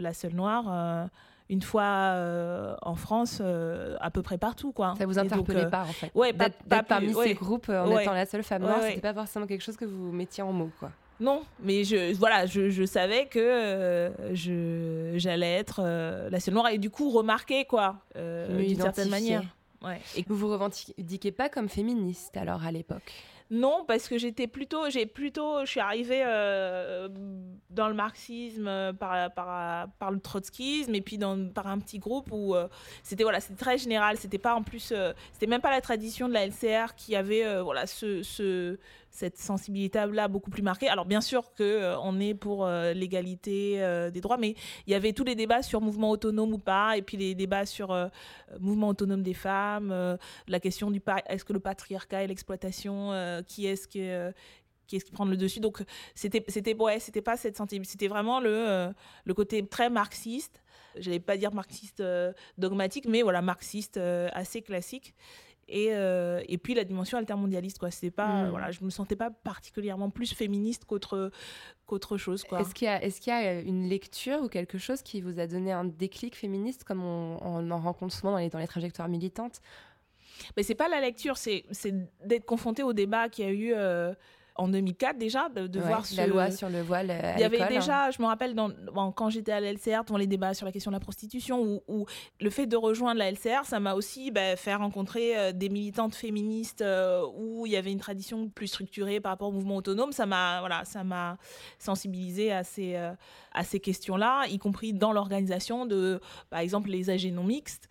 la seule noire une fois euh, en France, euh, à peu près partout. Quoi. Ça vous interpellait euh, pas, en fait Ouais, pas, parmi ces groupes en étant la seule femme noire, c'était pas forcément quelque chose que vous mettiez en mots, quoi. Non, mais je, voilà, je, je savais que je, j'allais être la seule noire et du coup remarquer, quoi, d'une certaine manière. Ouais. Et que vous vous revendiquez pas comme féministe, alors, à l'époque? Non, parce que j'étais plutôt, j'ai plutôt, je suis arrivée euh, dans le marxisme euh, par, le trotskisme et puis dans, par un petit groupe où euh, c'était voilà, c'était très général. C'était pas en plus, c'était même pas la tradition de la LCR qui avait voilà ce cette sensibilité-là beaucoup plus marquée. Alors bien sûr que euh, est pour euh, l'égalité euh, des droits, mais il y avait tous les débats sur mouvement autonome ou pas, et puis les débats sur mouvement autonome des femmes, la question du est-ce que le patriarcat et l'exploitation, qui est-ce qui qui est-ce qui prend le dessus? Donc c'était ouais, c'était pas cette sensibilité, c'était vraiment le le côté très marxiste. J'allais pas dire marxiste dogmatique, mais voilà marxiste assez classique et, euh, et puis la dimension altermondialiste quoi. C'est pas mm. voilà je me sentais pas particulièrement plus féministe qu'autre qu'autre chose quoi. Est-ce qu'il y a est-ce qu'il y a une lecture ou quelque chose qui vous a donné un déclic féministe comme on, en rencontre souvent dans les, dans les trajectoires militantes? Mais c'est pas la lecture c'est d'être confronté au débat qu'il y a eu euh, en 2004 déjà, de, voir la loi sur le voile. Euh, il y avait déjà, je me rappelle, dans, quand j'étais à la LCR, dans les débats sur la question de la prostitution, où, le fait de rejoindre la LCR, ça m'a aussi bah, fait rencontrer euh, des militantes féministes euh, où il y avait une tradition plus structurée par rapport au mouvement autonome. Ça m'a voilà, ça m'a sensibilisé à ces, à ces questions-là, y compris dans l'organisation de, par exemple, les AG non mixtes.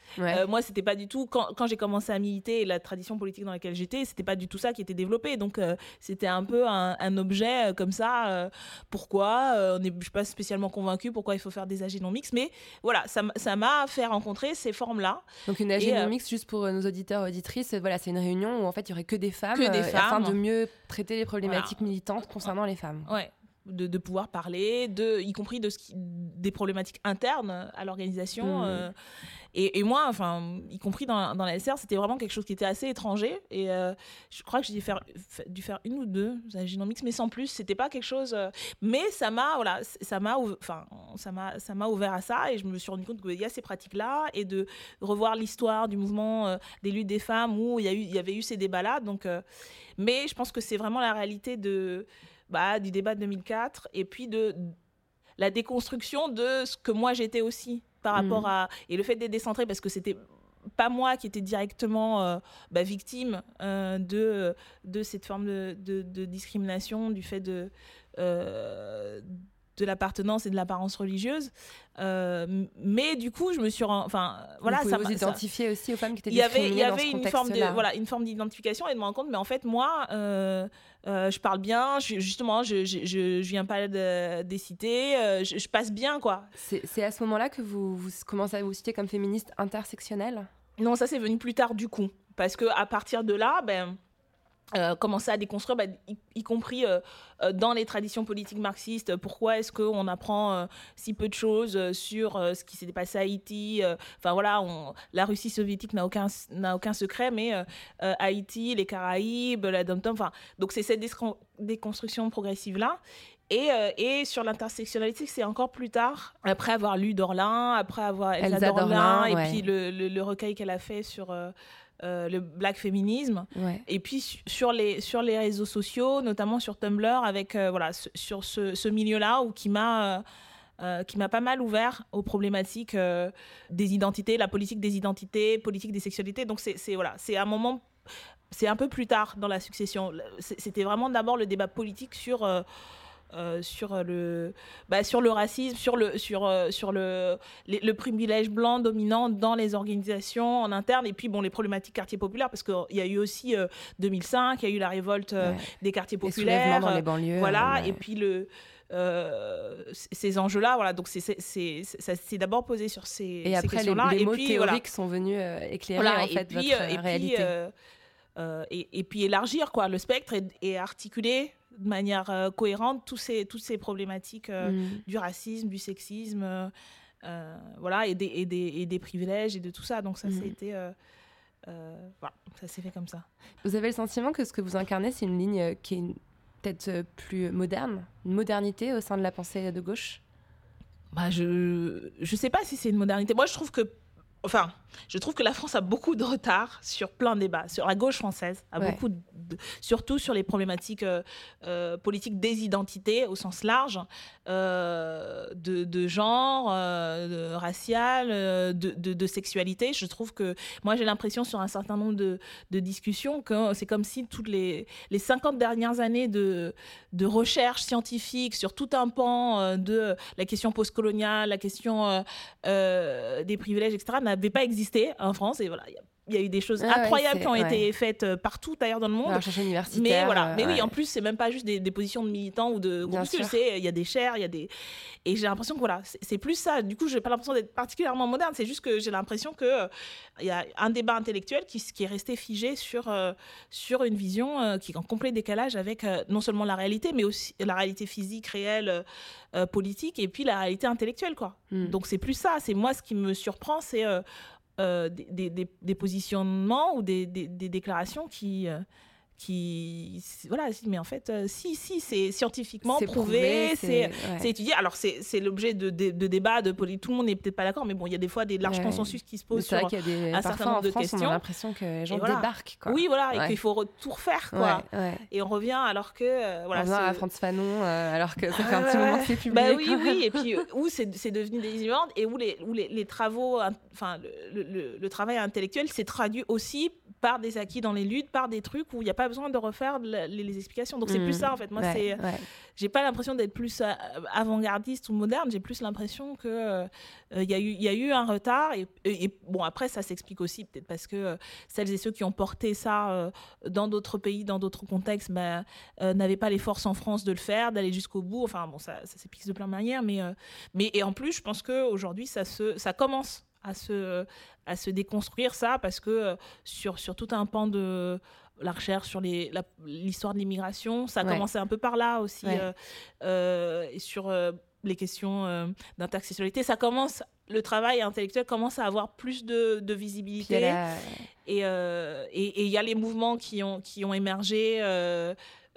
moi, c'était pas du tout, quand, quand j'ai commencé à militer, la tradition politique dans laquelle j'étais, c'était pas du tout ça qui était développé. Donc, c'était un peu un, objet euh, comme ça. Euh, pourquoi euh, On n'est pas spécialement convaincu pourquoi il faut faire des AG non mix, mais voilà, ça m'a fait rencontrer ces formes-là. Donc une AG non mix, juste pour nos auditeurs auditrices, voilà, c'est une réunion où en fait il y aurait que des femmes, que des femmes. afin de mieux traiter les problématiques militantes concernant les femmes. Ouais. De, de, pouvoir parler, de, y compris de ce qui, des problématiques internes à l'organisation. Mmh. Et, moi, enfin, y compris dans, dans la SR, c'était vraiment quelque chose qui était assez étranger. Et euh, je crois que j'ai dû faire, dû faire une ou deux mix, mais sans plus. C'était pas quelque chose. Euh, mais ça m'a, voilà, ça m'a, enfin, ça m'a, ça m'a ouvert à ça. Et je me suis rendu compte qu'il y a ces pratiques-là et de revoir l'histoire du mouvement euh, des luttes des femmes où il y a eu, il y avait eu ces débats-là. Donc, mais je pense que c'est vraiment la réalité de, bah, du débat de 2004 et puis de la déconstruction de ce que moi j'étais aussi par rapport mm. à et le fait d'être décentré parce que c'était pas moi qui était directement euh, bah, victime euh, de, de cette forme de, de, discrimination, du fait de, euh, de l'appartenance et de l'apparence religieuse. Euh, mais du coup, je me suis, enfin, voilà, vous ça vous m'a- ça- identifiez aussi aux femmes qui étaient il y avait, il y discriminées avait une forme de voilà une forme d'identification et de me rendre compte mais en fait moi euh, euh, je parle bien je- justement je, je, je, viens pas de- des cités je, je passe bien quoi. C'est c'est à ce moment-là que vous, vous commencez à vous citer comme féministe intersectionnelle? Non ça c'est venu plus tard du coup. Parce que à partir de là ben euh, commencer à déconstruire, bah, y, y compris euh, euh, dans les traditions politiques marxistes, pourquoi est-ce qu'on apprend si peu de choses sur ce qui s'est passé à Haïti. Enfin voilà, on- la Russie soviétique n'a aucun, n'a aucun secret, mais Haïti, les Caraïbes, la Dom-Tom, enfin, donc c'est cette décon- déconstruction progressive-là. Et, euh, et sur l'intersectionnalité, c'est encore plus tard, après avoir lu Dorlin, après avoir Elsa, Elsa Dorlin, Dorlin, et ouais. puis le, le- le recueil qu'elle a fait sur euh, euh, le black féminisme. Ouais. Et puis su- sur les, sur les réseaux sociaux, notamment sur Tumblr, avec euh, voilà, sur ce, ce milieu-là où qui m'a euh, qui m'a pas mal ouvert aux problématiques des identités, la politique des identités, politique des sexualités. Donc c'est voilà, c'est un moment, c'est un peu plus tard dans la succession. C'était vraiment d'abord le débat politique sur euh, euh, sur le bah, sur le racisme sur le sur euh, sur le les- le privilège blanc dominant dans les organisations en interne et puis bon les problématiques quartiers populaires parce qu'il y a eu aussi euh, 2005 il y a eu la révolte euh, Ouais. des quartiers Les populaires dans les euh, banlieues. voilà ouais. et puis le euh, ces enjeux-là, voilà. Donc c'est d'abord posé sur ces, Et ces après, les, questions-là. les et mots puis théoriques voilà, sont venus euh, éclairer voilà, en et fait puis, votre euh, euh, et puis, réalité. euh, euh, et, et puis élargir quoi le spectre et, et articuler de manière euh, cohérente tous ces toutes ces problématiques euh, Mm. du racisme, du sexisme, euh, voilà, et des, et, des, et des privilèges et de tout ça. Donc ça, c'était euh, voilà, ça s'est fait comme ça. Vous avez le sentiment que ce que vous incarnez, c'est une ligne qui est peut-être plus moderne, une modernité au sein de la pensée de gauche? Bah, je je sais pas si c'est une modernité. Moi, je trouve que enfin, je trouve que la France a beaucoup de retard sur plein de débats, sur la gauche française, a Ouais. beaucoup de- surtout sur les problématiques euh, euh, politiques des identités au sens large, euh, de, de genre, de racial, de, sexualité. Je trouve que moi j'ai l'impression sur un certain nombre de, discussions que c'est comme si toutes les, les 50 dernières années de, recherche scientifique sur tout un pan de la question postcoloniale, la question des privilèges, etc., n'avaient pas existé en France. Et voilà, il y, a eu des choses Ah incroyables qui ont ouais. été faites euh, partout ailleurs dans le monde. Universitaire. Mais voilà, euh, mais oui, en plus, c'est même pas juste des, des positions de militants ou de groupuscules, c'est il y a des chairs, il y a des et j'ai l'impression que voilà, c'est plus ça. Du coup, j'ai pas l'impression d'être particulièrement moderne, c'est juste que j'ai l'impression que euh, il y a un débat intellectuel qui, est resté figé sur euh, sur une vision euh, qui est en complet décalage avec euh, non seulement la réalité, mais aussi la réalité physique réelle euh, euh, politique et puis la réalité intellectuelle quoi. Mm. Donc c'est plus ça, c'est moi ce qui me surprend, c'est euh, euh, des, des- des- positionnements ou des déclarations qui, euh, qui voilà, mais en fait, euh, si, si, c'est scientifiquement prouvé, c'est ouais. étudié. Alors c'est l'objet de, de, de débats, de poli- tout le monde n'est peut-être pas d'accord, mais bon, il y a des fois des larges Ouais. consensus qui se posent sur. qu'il y a des. un certain nombre en de France, on questions. a l'impression que les gens voilà. débarquent. Quoi. Oui, voilà, et Ouais. qu'il faut tout refaire, quoi. Et on revient alors que euh, voilà. on à ce- France Fanon, euh, alors que ça fait un petit moment que c'est publié. Bah oui, quoi. oui, et puis euh, où c'est devenu des immeubles et où les, où les, les travaux, enfin le, le- le travail intellectuel s'est traduit aussi par des acquis dans les luttes, par des trucs où il n'y a pas besoin de refaire les, les explications. Donc c'est plus ça en fait. Moi, Ouais, c'est, ouais. j'ai pas l'impression d'être plus euh, avant-gardiste ou moderne. J'ai plus l'impression que euh, il y a eu, il y a eu un retard et, et- et bon après ça s'explique aussi peut-être parce que euh, celles et ceux qui ont porté ça euh, dans d'autres pays, dans d'autres contextes, bah, euh, n'avaient pas les forces en France de le faire, d'aller jusqu'au bout. Enfin bon, ça, ça s'explique de plein de manières, mais mais et en plus, je pense que aujourd'hui, ça se, ça commence à se, à se déconstruire ça parce que euh, sur sur tout un pan de la recherche sur l'histoire de l'immigration, ça a Ouais. commencé un peu par là aussi, Ouais. euh, euh, et sur euh, les questions d'intersectionnalité, ça commence, le travail intellectuel commence à avoir plus de, de visibilité. Et et- et il y a les mouvements qui ont, qui ont émergé,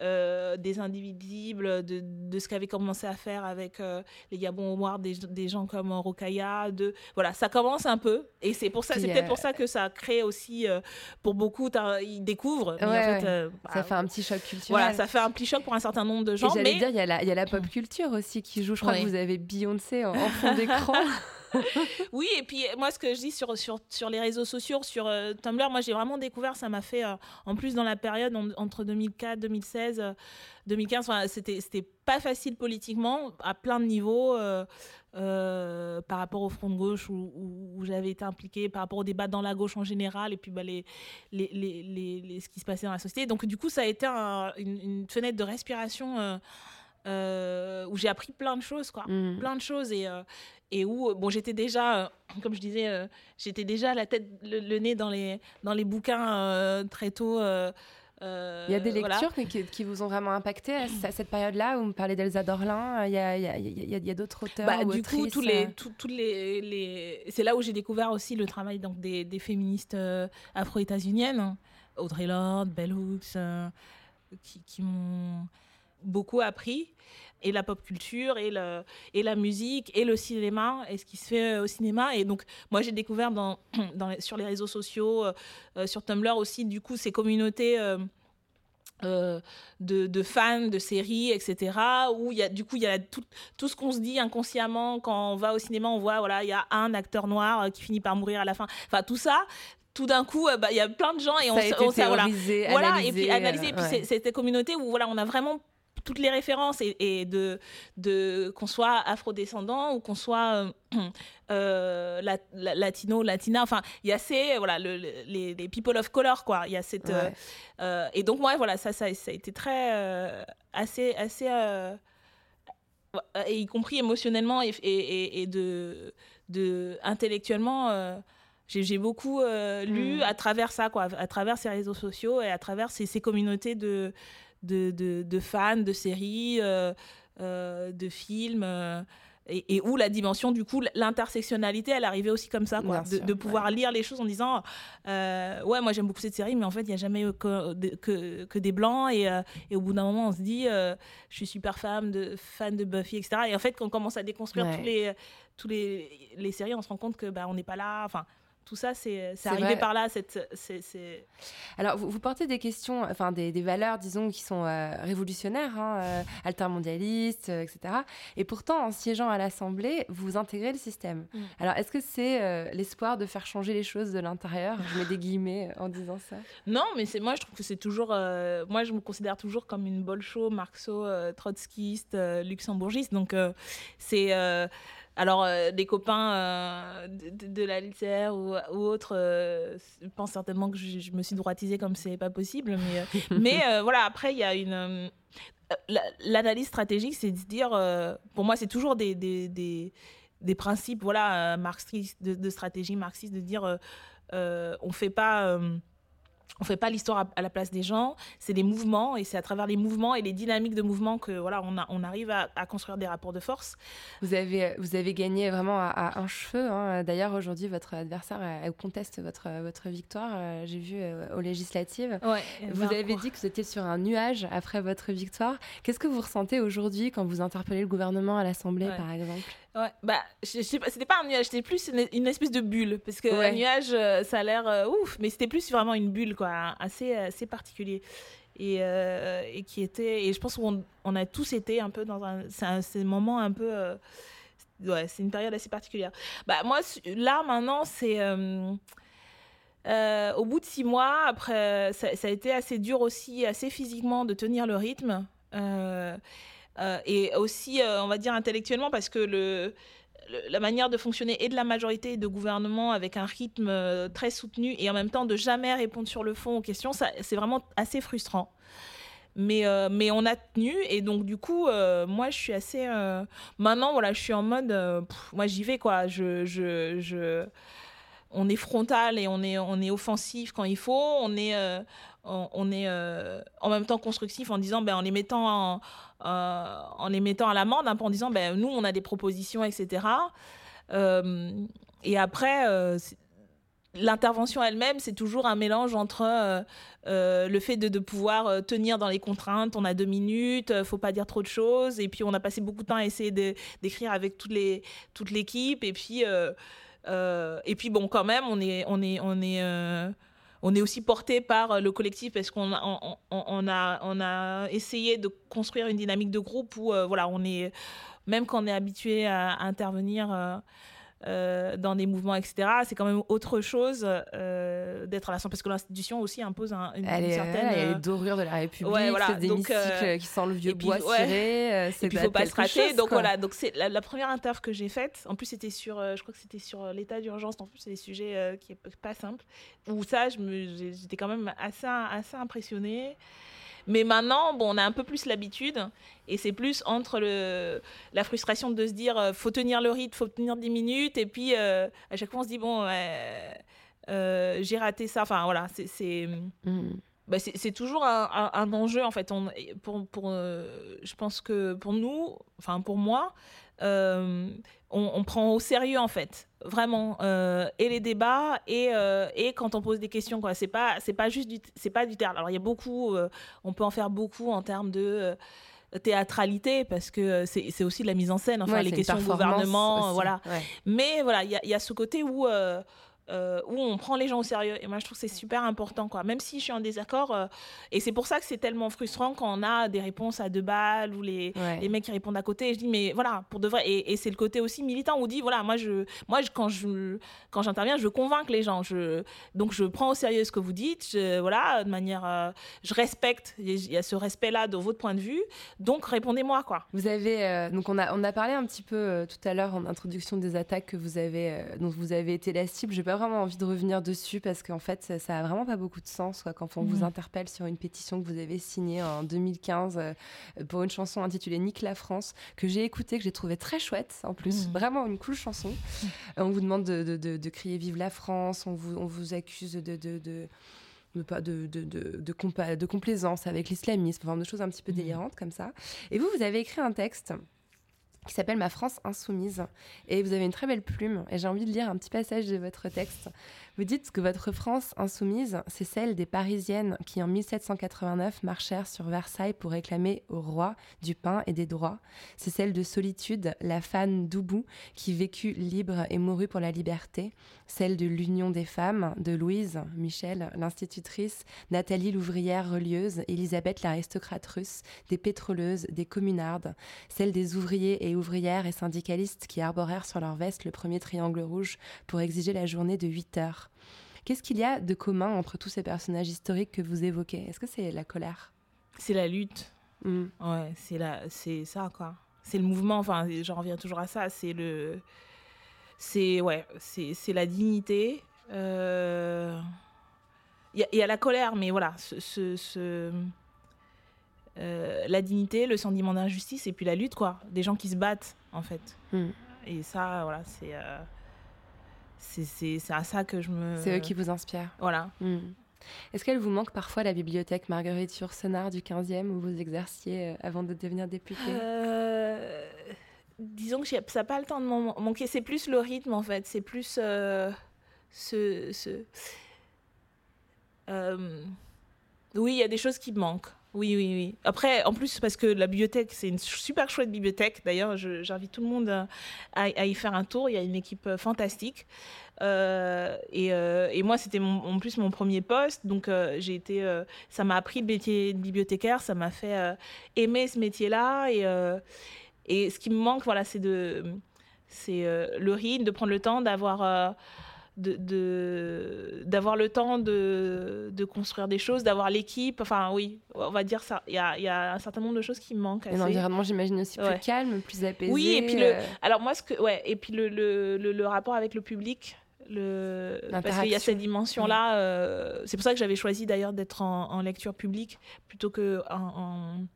euh, des indivisibles, de, de ce qu'avait commencé à faire avec euh, les Gabon Noirs, des, des gens comme euh, Rokaya. De, voilà, ça commence un peu. Et c'est pour ça, c'est peut-être pour ça que ça crée aussi, euh, pour beaucoup, ils découvrent. mais en Ouais, fait, ouais. Ça bah, fait un petit choc culturel. voilà, ça fait un petit choc pour un certain nombre de gens. j'allais Mais dire, il y, a la- il y a la pop culture aussi qui joue. Je crois Oui. que vous avez Beyoncé en, en fond d'écran. oui, et puis moi, ce que je dis sur, sur, sur les réseaux sociaux, sur euh, Tumblr, moi j'ai vraiment découvert, ça m'a fait, euh, en plus dans la période entre 2004, 2016, 2015, c'était, c'était pas facile politiquement, à plein de niveaux, par rapport au Front de gauche où, où, j'avais été impliquée, par rapport au débat dans la gauche en général, et puis bah, les, les, les, les, ce qui se passait dans la société. Donc du coup, ça a été une, une, fenêtre de respiration. Euh, où j'ai appris plein de choses, quoi. Mm. Plein de choses. Et, euh, et où, bon, j'étais déjà, euh, comme je disais, j'étais déjà la tête, le, nez dans les, dans les bouquins très tôt. il y a des lectures qui, qui, vous ont vraiment impacté à, cette période-là où vous me parlez d'Elsa Dorlin. Il y a, d'autres auteurs. Bah, ou du coup, tous les, tous les, les... c'est là où j'ai découvert aussi le travail donc, des, des féministes afro-états-uniennes, Audrey Lorde, Bell Hooks, qui, qui m'ont beaucoup appris et la pop culture et, le, et la musique et le cinéma et ce qui se fait au cinéma et donc moi j'ai découvert dans, dans sur les réseaux sociaux euh, euh, sur Tumblr aussi du coup ces communautés euh, de, de, fans de séries, etc. Où il y a, du coup, il y a tout, tout ce qu'on se dit inconsciemment quand on va au cinéma, on voit, voilà, il y a un acteur noir qui finit par mourir à la fin. Enfin, tout ça, tout d'un coup, bah, il y a plein de gens et on, a été voilà, voilà, et puis analysé. Et puis c'était communauté où voilà, on a vraiment toutes les références et, de, de qu'on soit afrodescendant ou qu'on soit euh, euh, latino, latina. Enfin, il y a ces voilà les, les, people of color quoi. Il y a cette euh, et donc moi voilà ça, ça, ça a été très assez assez et y compris émotionnellement et, et, et de de intellectuellement. j'ai beaucoup lu mm. à travers ça, quoi, à travers ces réseaux sociaux et à travers ces, ces communautés de, de, de, fans de séries, euh, euh, de films. Euh, et, où la dimension, du coup, l'intersectionnalité, elle arrivait aussi comme ça, quoi, de, pouvoir lire les choses en disant Ouais, moi j'aime beaucoup cette série, mais en fait, il n'y a jamais eu que, que, que, des blancs. Et, et au bout d'un moment, on se dit Je suis super fan de, fan de Buffy, etc. Et en fait, quand on commence à déconstruire tous les, tous les, les séries, on se rend compte que bah, on n'est pas là. Enfin, tout ça, c'est arrivé par là. Cette, c'est, Alors, vous, vous, portez des questions, enfin des, des valeurs, disons, qui sont euh, révolutionnaires, hein, euh, altermondialistes, euh, etc. Et pourtant, en siégeant à l'Assemblée, vous intégrez le système. Mm. Alors, est-ce que c'est l'espoir de faire changer les choses de l'intérieur? Je mets des guillemets en disant ça. Non, mais c'est moi, je trouve que c'est toujours. moi, je me considère toujours comme une bolcho, marxo, trotskiste, luxembourgiste. Donc, c'est alors, euh, des copains euh, de, la litière ou, ou autres euh, pensent certainement que je, me suis droitisée comme c'est pas possible. Mais, mais voilà, après, il y a une. L'analyse stratégique, c'est de dire. pour moi, c'est toujours des, des, des, des, principes voilà, marxistes, de, de, stratégie marxiste, de dire on fait pas on fait pas l'histoire à, la place des gens, c'est des mouvements et c'est à travers les mouvements et les dynamiques de mouvement que voilà on, a, on arrive à, construire des rapports de force. Vous avez vous avez gagné vraiment à, un cheveu. Hein. D'ailleurs aujourd'hui votre adversaire conteste votre votre victoire. Euh, j'ai vu euh, aux législatives. vous avez dit que vous étiez sur un nuage après votre victoire. Qu'est-ce que vous ressentez aujourd'hui quand vous interpellez le gouvernement à l'Assemblée par exemple? Ouais, bah, c'était pas un nuage, c'était plus une, espèce de bulle. Parce que un nuage, euh, ça a l'air euh, ouf, mais c'était plus vraiment une bulle, quoi, assez, assez particulier. Et, euh, et qui était. Et je pense qu'on on a tous été un peu dans un. C'est un, moment un peu. ouais, c'est une période assez particulière. Bah, moi, là, maintenant, c'est. au bout de six mois, après, ça, ça, a été assez dur aussi, assez physiquement, de tenir le rythme. Euh, et aussi, euh, on va dire, intellectuellement, parce que la manière de fonctionner et de la majorité et de gouvernement avec un rythme euh, très soutenu et en même temps de jamais répondre sur le fond aux questions, c'est vraiment assez frustrant. Mais, on a tenu et donc du coup, moi je suis assez... maintenant, voilà, je suis en mode... moi j'y vais quoi. On est frontal et on est, on est offensif quand il faut. On est, on, est en même temps constructif en disant, ben, en les mettant en euh, les mettant à l'amende, peu en disant ben, nous, on a des propositions, etc. Euh, et après, euh, l'intervention elle-même, c'est toujours un mélange entre le fait de, pouvoir tenir dans les contraintes, on a deux minutes, faut pas dire trop de choses, et puis on a passé beaucoup de temps à essayer d'écrire avec les, toute l'équipe, et puis et puis bon, quand même, on est on est on est on est aussi porté par euh, le collectif parce qu'on a, essayé de construire une dynamique de groupe où, euh, voilà, on est, même quand on est habitué à, intervenir, euh, dans des mouvements, etc. C'est quand même autre chose euh, d'être à la parce que l'institution aussi impose un, une, Elle est, certaine. elle est euh, dorure de la République, ouais, voilà. c'est des Donc, mystiques qui sent le vieux puis, bois ouais. euh, c'est et puis, il de- faut pas se rater. chose, donc quoi. voilà, donc c'est la, la première interv que j'ai faite. En plus, c'était sur, je crois que c'était sur l'état d'urgence. En plus, c'est des sujets qui est pas simple. Où ça, j'étais quand même assez, assez impressionnée. Mais maintenant, bon, on a un peu plus l'habitude. Et c'est plus entre le, la frustration de se dire, euh, faut tenir le rythme, faut tenir 10 minutes. Et puis, euh, à chaque fois, on se dit, bon, euh, j'ai raté ça. Enfin, voilà, c'est- c'est Mm. bah, c'est toujours un, un- un enjeu en fait. On, pour, pour, je pense que pour nous, enfin pour moi, on, on prend au sérieux en fait, vraiment, euh, et les débats et, euh, et quand on pose des questions quoi. C'est pas c'est pas juste du c'est pas du théâtre. Alors il y a beaucoup, euh, on peut en faire beaucoup en termes de théâtralité parce que c'est aussi de la mise en scène. Enfin Ouais, les questions de gouvernement, voilà. Ouais. Mais voilà, il y, y a ce côté où, euh, où on prend les gens au sérieux. Et moi, je trouve que c'est super important, quoi. Même si je suis en désaccord. euh, et c'est pour ça que c'est tellement frustrant quand on a des réponses à deux balles ou les, Ouais. les mecs qui répondent à côté. Et je dis, mais voilà, pour de vrai. Et, et c'est le côté aussi militant où on dit, voilà, moi, je, moi je, quand je quand j'interviens, je veux convaincre les gens. Je, donc, je prends au sérieux ce que vous dites. Je, voilà, de manière. euh, je respecte. Il y a ce respect-là de votre point de vue. Donc, répondez-moi, quoi. Vous avez donc on a on a parlé un petit peu tout à l'heure en introduction des attaques que vous avez dont vous avez été la cible. J'ai pas vraiment envie de revenir dessus parce qu'en fait ça, ça a vraiment pas beaucoup de sens quoi, quand on vous Mhm. interpelle sur une pétition que vous avez signée en 2015 euh, pour une chanson intitulée Nique la France que j'ai écoutée que j'ai trouvé très chouette en plus Mhm. vraiment une cool chanson. Euh, on vous demande de, de, de- de crier vive la France. On vous on vous accuse de, de, de de, pas- de, de, compa- complaisance avec l'islamisme, enfin de choses un petit peu délirantes comme ça. Et vous, vous avez écrit un texte qui s'appelle Ma France insoumise. Et vous avez une très belle plume. Et j'ai envie de lire un petit passage de votre texte. Vous dites que votre France insoumise, c'est celle des Parisiennes qui, en 1789, marchèrent sur Versailles pour réclamer au roi du pain et des droits. C'est celle de Solitude, la fan d'Oubou, qui vécut libre et mourut pour la liberté. Celle de l'Union des femmes, de Louise, Michel, l'institutrice, Nathalie l'ouvrière relieuse, Elisabeth l'aristocrate russe, des pétroleuses, des communardes, celle des ouvriers et ouvrières et syndicalistes qui arborèrent sur leur veste le premier triangle rouge pour exiger la journée de 8 heures. Qu'est-ce qu'il y a de commun entre tous ces personnages historiques que vous évoquez? Est-ce que c'est la colère? C'est la lutte. Hmm. Ouais, c'est la, c'est ça quoi. C'est le mouvement. Enfin, j'en reviens toujours à ça. C'est le, c'est ouais, c'est c'est la dignité. Euh, Il y, a- il y a la colère, mais voilà, ce, ce- ce- euh, la dignité, le sentiment d'injustice et puis la lutte quoi. Des gens qui se battent en fait. Hmm. Et ça, voilà, c'est euh, c'est à ça que je me. C'est eux qui vous inspirent. Voilà. Hmm. Est-ce qu'elle vous manque parfois la bibliothèque Marguerite Yourcenar du 15e où vous exerciez euh, avant de devenir députée? Euh, disons que j'ai- ça n'a pas le temps de m'en manquer. C'est plus le rythme, en fait. C'est plus euh, ce... ce- Euh, oui, il y a des choses qui me manquent. Oui, oui, oui. Après, en plus, parce que la bibliothèque, c'est une super chouette bibliothèque. D'ailleurs, j'invite tout le monde à, y faire un tour. Il y a une équipe euh, fantastique. Euh, et, euh, et moi, c'était en plus mon premier poste. Donc, j'ai été, ça m'a appris le métier de bibliothécaire. Ça m'a fait aimer ce métier-là. Et, et ce qui me manque, voilà, c'est c'est le rythme, de prendre le temps, d'avoir, de, d'avoir le temps de, de construire des choses, d'avoir l'équipe. Enfin, oui, on va dire ça. Il y a, y a un certain nombre de choses qui me manquent. Assez. environnement, j'imagine, aussi plus Ouais. calme, plus apaisé. Oui, et puis le, euh, alors moi, ce que, ouais, et puis le, le, le, le rapport avec le public, le, parce qu'il y a cette dimension-là. euh, c'est pour ça que j'avais choisi d'ailleurs d'être en, en lecture publique plutôt que en, en-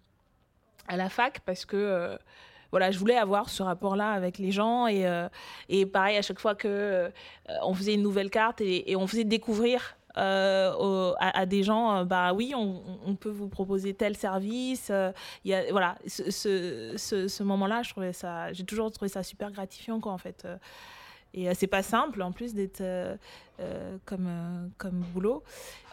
à la fac, parce que euh, voilà, je voulais avoir ce rapport-là avec les gens et, euh, et pareil à chaque fois que euh, on faisait une nouvelle carte et, et on faisait découvrir. euh, à, des gens, bah oui, on, peut vous proposer tel service. voilà, ce, ce, ce, ce moment-là, j'ai toujours trouvé ça super gratifiant, quoi, en fait. Et euh, c'est pas simple, en plus, d'être euh, euh, comme, comme boulot.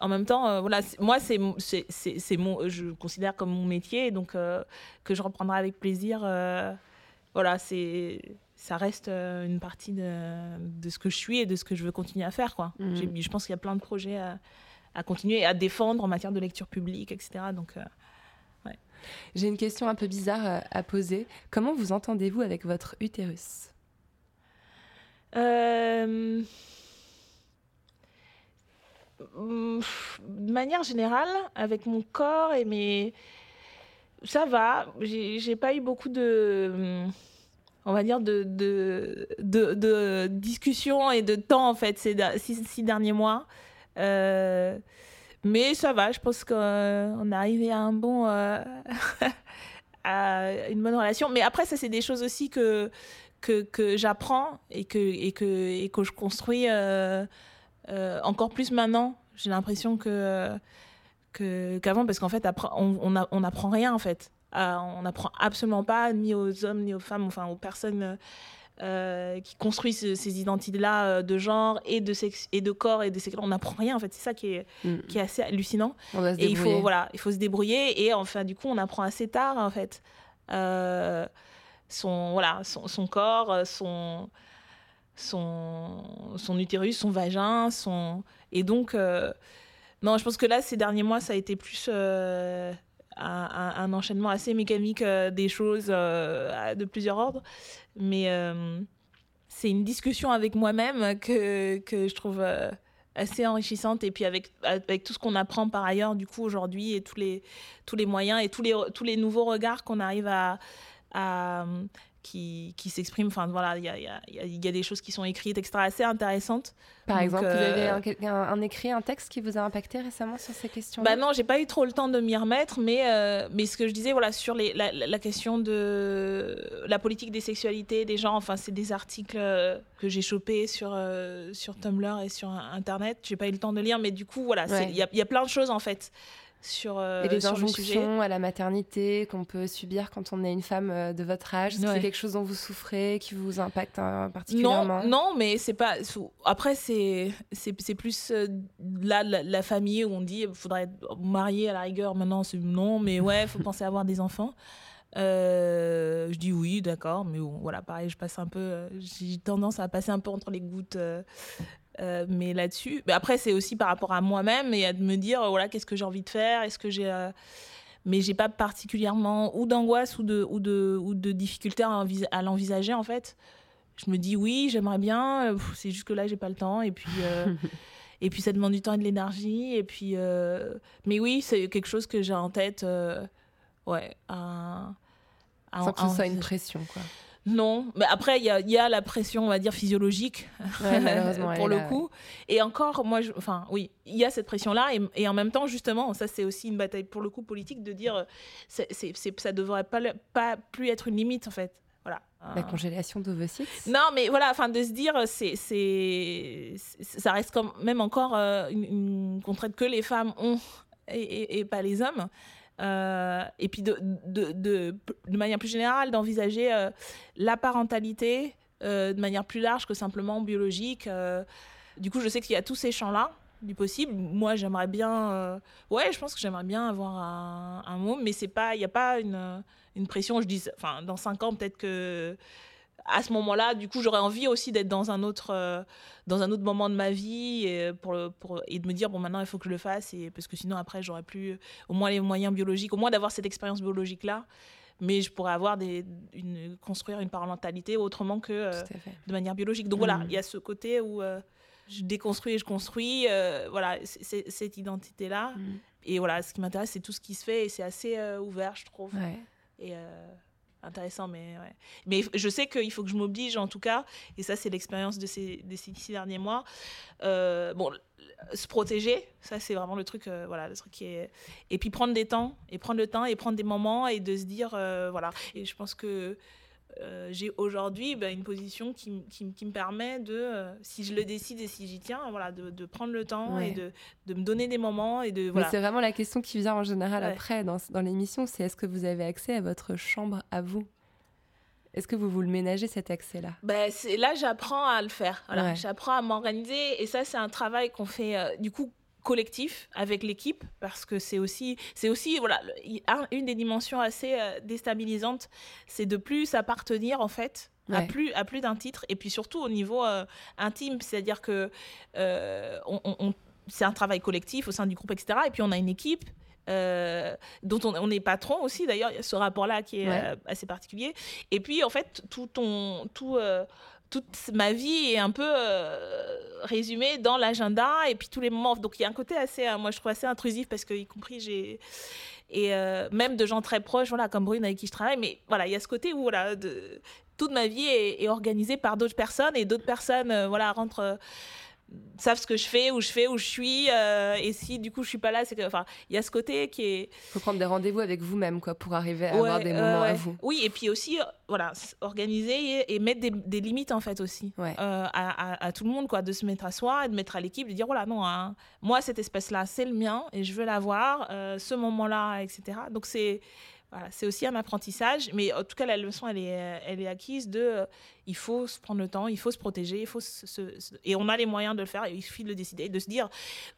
En même temps, voilà, moi, c'est, c'est, c'est, c'est mon, je le considère comme mon métier, donc que je reprendrai avec plaisir. voilà, c'est, ça reste une partie de, de ce que je suis et de ce que je veux continuer à faire, quoi. Mhm. J'ai- je pense qu'il y a plein de projets à, à continuer, à défendre en matière de lecture publique, etc. Donc, euh, J'ai une question un peu bizarre à poser. Comment vous entendez-vous avec votre utérus? Euh, mm, De manière générale, avec mon corps et mes. Ça va. J'ai pas eu beaucoup de. On va dire de, de, de, discussions et de temps, en fait, ces six derniers mois. Euh, mais ça va, je pense qu'on est arrivé à un bon. euh, à une bonne relation. Mais après, ça, c'est des choses aussi que, que, que j'apprends et que, et, que, et que je construis euh, euh, encore plus maintenant. J'ai l'impression que, que, qu'avant, parce qu'en fait, on, on, a- on n'apprend rien, en fait. On n'apprend absolument pas, ni aux hommes, ni aux femmes, enfin aux personnes euh, qui construisent ce- ces identités-là de genre et de, sexe, et de corps et de sexe. On n'apprend rien, en fait. C'est ça qui est, Mm. qui est assez hallucinant. Et il faut, voilà, il faut se débrouiller. Et enfin, du coup, on apprend assez tard, en fait. Son, voilà, son, son corps, euh, son, son, son utérus, son vagin. Son... Et donc, euh, non, je pense que là, ces derniers mois, ça a été plus euh, un, enchaînement assez mécanique des choses de plusieurs ordres. Mais c'est une discussion avec moi-même que, que je trouve assez enrichissante. Et puis avec, avec tout ce qu'on apprend par ailleurs, du coup, aujourd'hui, et tous les, tous les moyens et tous les, tous les nouveaux regards qu'on arrive à. Qui, qui s'expriment. Enfin, voilà, il y a, y, a, y a- des choses qui sont écrites, etc., assez intéressantes. Par Donc, exemple, vous euh, avez un, quel- un- un écrit, un texte qui vous a impacté récemment sur ces questions Bah non, j'ai pas eu trop le temps de m'y remettre, mais, euh, mais ce que je disais, voilà, sur les, la, question de la politique des sexualités, des genres, enfin, c'est des articles euh, que j'ai chopés sur, euh, sur Tumblr et sur Internet. J'ai pas eu le temps de lire, mais du coup, voilà, Ouais. il y, a, il y a plein de choses, en fait, sur, euh, Et les sur le sujet. injonctions à la maternité qu'on peut subir quand on est une femme euh, de votre âge, est-ce que Ouais. c'est quelque chose dont vous souffrez, qui vous impacte euh, particulièrement? Non, non, mais c'est pas. Après, c'est c'est plus euh, là la, la famille où on dit il faudrait être marié à la rigueur. Maintenant, c'est non, mais ouais, faut penser à avoir des enfants. Euh, je dis oui, d'accord, mais bon, voilà, pareil, je passe un peu. J'ai tendance à passer un peu entre les gouttes. euh, euh, mais là-dessus, mais après c'est aussi par rapport à moi-même et à de me dire voilà qu'est-ce que j'ai envie de faire, est-ce que j'ai euh, mais j'ai pas particulièrement ou d'angoisse ou de ou de ou de difficulté à, envis- à l'envisager en fait. Je me dis oui, j'aimerais bien, euh, c'est juste que là j'ai pas le temps et puis euh, et puis ça demande du temps et de l'énergie et puis mais oui, c'est quelque chose que j'ai en tête ouais, à, à- Sans que à ce soit une pression, quoi. Non, mais après il y a, il y a la pression, on va dire physiologique Ouais, malheureusement, elle pour le là, coup. Et encore, moi, je- enfin, oui, il y a cette pression-là, et, et en même temps, justement, ça, c'est aussi une bataille pour le coup politique de dire, c'est, ça devrait pas, plus être une limite, en fait. Voilà. La congélation d'ovocytes non, mais voilà, enfin, de se dire, c'est, c'est, c'est- ça reste quand même encore euh, une, une contrainte que les femmes ont et, et- et pas les hommes. Euh, et puis de, de, de, de manière plus générale, d'envisager euh, la parentalité euh, de manière plus large que simplement biologique. du coup, je sais qu'il y a tous ces champs-là du possible. Moi, j'aimerais bien, ouais, je pense que j'aimerais bien avoir un, un môme, mais c'est pas, il n'y a pas une, une pression. Je dis, enfin, dans cinq ans, peut-être que à ce moment-là, du coup, j'aurais envie aussi d'être dans un autre, euh, dans un autre moment de ma vie et, pour le, pour, et de me dire bon, maintenant, il faut que je le fasse et parce que sinon, après, j'aurais plus au moins les moyens biologiques, au moins d'avoir cette expérience biologique-là. Mais je pourrais avoir des, une, construire une parentalité autrement que euh, de manière biologique. Donc voilà, Mhm. il y a ce côté où euh, je déconstruis et je construis, euh, voilà, cette identité-là. Mhm. Et voilà, ce qui m'intéresse, c'est tout ce qui se fait et c'est assez euh, ouvert, je trouve Ouais. et euh, intéressant mais mais je sais qu'il faut que je m'oblige en tout cas et ça c'est l'expérience de ces, de ces six derniers mois. Euh, bon se protéger ça c'est vraiment le truc euh, voilà le truc qui est et puis prendre des temps et prendre le temps et prendre des moments et de se dire euh, voilà. Et je pense que euh, j'ai aujourd'hui ben, une position qui, me permet de, euh, si je le décide et si j'y tiens, voilà, de, de prendre le temps Ouais. et de, de me donner des moments et de voilà. c'est vraiment la question qui vient en général Ouais. après dans, dans l'émission, c'est est-ce que vous avez accès à votre chambre à vous? Est-ce que vous vous le ménagez cet accès-là? Ben, c'est- là, j'apprends à le faire. Voilà. Ouais. J'apprends à m'organiser. Et ça, c'est un travail qu'on fait, euh, du coup, collectif avec l'équipe. Parce que c'est aussi, c'est aussi voilà, une des dimensions assez euh, déstabilisantes. C'est de plus appartenir, en fait. À plus, à plus d'un titre et puis surtout au niveau euh, intime c'est-à-dire que euh, on- c'est un travail collectif au sein du groupe etc et puis on a une équipe euh, dont on, on est patron aussi d'ailleurs il y a ce rapport là qui est Ouais. assez particulier et puis en fait tout ton tout toute ma vie est un peu euh, résumée dans l'agenda et puis tous les moments. Donc il y a un côté assez, euh, moi je trouve assez intrusif parce que y compris j'ai et euh, même de gens très proches, voilà comme Brune avec qui je travaille. Mais voilà, il y a ce côté où voilà toute ma vie est, organisée par d'autres personnes et d'autres personnes voilà rentrent savent ce que je fais, où je fais, où je suis. euh, et si du coup je suis pas là, c'est que, enfin, il y a ce côté qui est. faut prendre des rendez-vous avec vous-même quoi pour arriver à Ouais, avoir des moments à ouais. vous. Oui, et puis aussi, euh, voilà, organiser et, et mettre des, des limites en fait aussi Ouais. euh, à, à- à tout le monde, quoi, de se mettre à soi, et de mettre à l'équipe, de dire voilà, non, hein, moi cet espace-là, c'est le mien et je veux l'avoir, euh, ce moment-là, etc. Donc c'est c'est aussi un apprentissage, mais en tout cas la leçon elle est, euh, elle est acquise de euh, il faut se prendre le temps, il faut se protéger, il faut se, et on a les moyens de le faire, il suffit de le décider, de se dire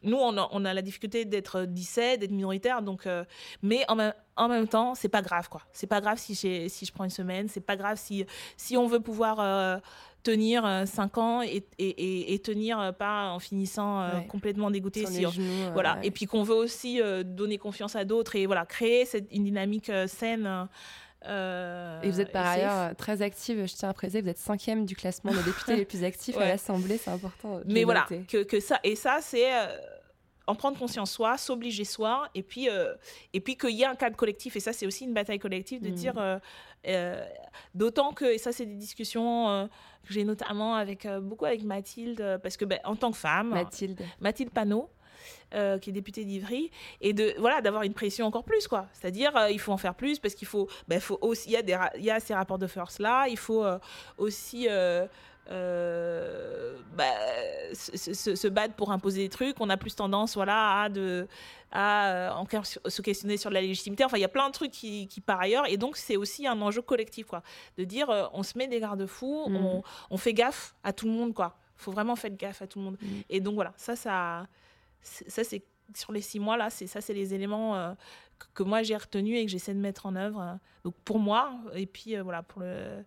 nous on a, on a la difficulté d'être 17, d'être minoritaire, donc euh, mais en même, en même temps c'est pas grave quoi, c'est pas grave si si je prends une semaine, c'est pas grave si si on veut pouvoir tenir 5 ans et, et, et- et tenir euh, pas en finissant euh, Ouais. complètement dégoûté si genoux, euh, voilà ouais. et puis qu'on veut aussi euh, donner confiance à d'autres et voilà créer cette, une dynamique euh, saine euh, Et vous êtes par ailleurs euh, très active, je tiens à préciser, vous êtes cinquième du classement des députés les plus actifs à l'Assemblée, c'est important. mais voilà que, que ça et ça c'est euh, en prendre conscience soi s'obliger soi et puis euh, et puis qu'il y a un cadre collectif et ça c'est aussi une bataille collective de Mhm. dire euh, d'autant que et ça c'est des discussions euh, que j'ai notamment avec euh, beaucoup avec Mathilde parce que ben, en tant que femme Mathilde. Mathilde Panot, euh, qui est députée d'Ivry, et de voilà d'avoir une pression encore plus quoi. C'est-à-dire euh, il faut en faire plus parce qu'il faut, ben, faut aussi il y a des il y a ces rapports de force là, il faut euh, aussi euh, bah, se, se- se battre pour imposer des trucs. On a plus tendance voilà à de à euh, encore se questionner sur la légitimité. Enfin il y a plein de trucs qui, qui par ailleurs et donc c'est aussi un enjeu collectif quoi, de dire euh, on se met des garde-fous, Mhm. on, on fait gaffe à tout le monde quoi. Faut vraiment faire gaffe à tout le monde. Mhm. Et donc voilà, ça, ça, ça c'est sur les six mois là, c'est ça, c'est les éléments euh, que, que moi j'ai retenus et que j'essaie de mettre en œuvre. donc pour moi et puis euh, voilà pour le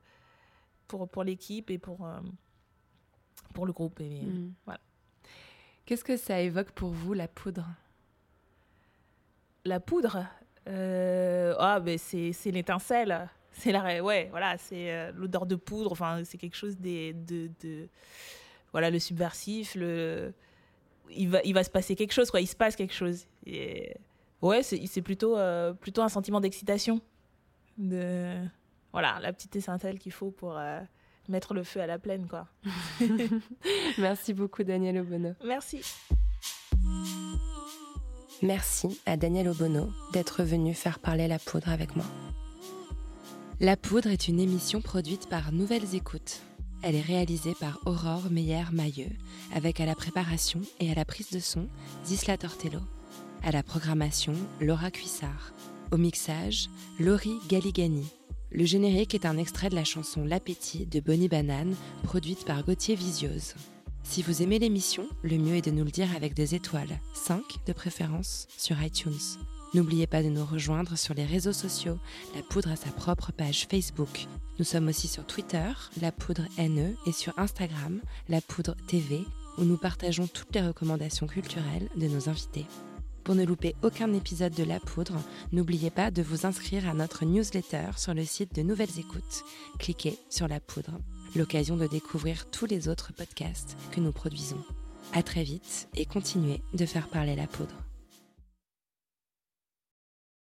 pour pour l'équipe et pour euh, pour le groupe. Et, Mm. voilà. Qu'est-ce que ça évoque pour vous la poudre? La poudre, euh, ah ben c'est c'est l'étincelle. C'est la ouais voilà c'est euh, l'odeur de poudre. Enfin c'est quelque chose des de, de voilà le subversif le il va, il va se passer quelque chose, quoi. Il se passe quelque chose. Et ouais, c'est c'est plutôt, euh, plutôt un sentiment d'excitation. De... Voilà, la petite étincelle qu'il faut pour euh, mettre le feu à la plaine, quoi. Merci beaucoup Daniel Obono. Merci. Merci à Daniel Obono d'être venu faire parler la poudre avec moi. La poudre est une émission produite par Nouvelles Écoutes. Elle est réalisée par Aurore Meyer-Mailleux, avec à la préparation et à la prise de son Zisla Tortello. À la programmation, Laura Cuissard. Au mixage, Laurie Galigani. Le générique est un extrait de la chanson L'appétit de Bonnie Banane, produite par Gauthier Visiose. Si vous aimez l'émission, le mieux est de nous le dire avec des étoiles, 5 de préférence, sur iTunes. N'oubliez pas de nous rejoindre sur les réseaux sociaux. La Poudre a sa propre page Facebook. Nous sommes aussi sur Twitter, La Poudre NE, et sur Instagram, La Poudre TV, où nous partageons toutes les recommandations culturelles de nos invités. Pour ne louper aucun épisode de La Poudre, n'oubliez pas de vous inscrire à notre newsletter sur le site de Nouvelles Écoutes. Cliquez sur La Poudre, l'occasion de découvrir tous les autres podcasts que nous produisons. À très vite et continuez de faire parler la poudre.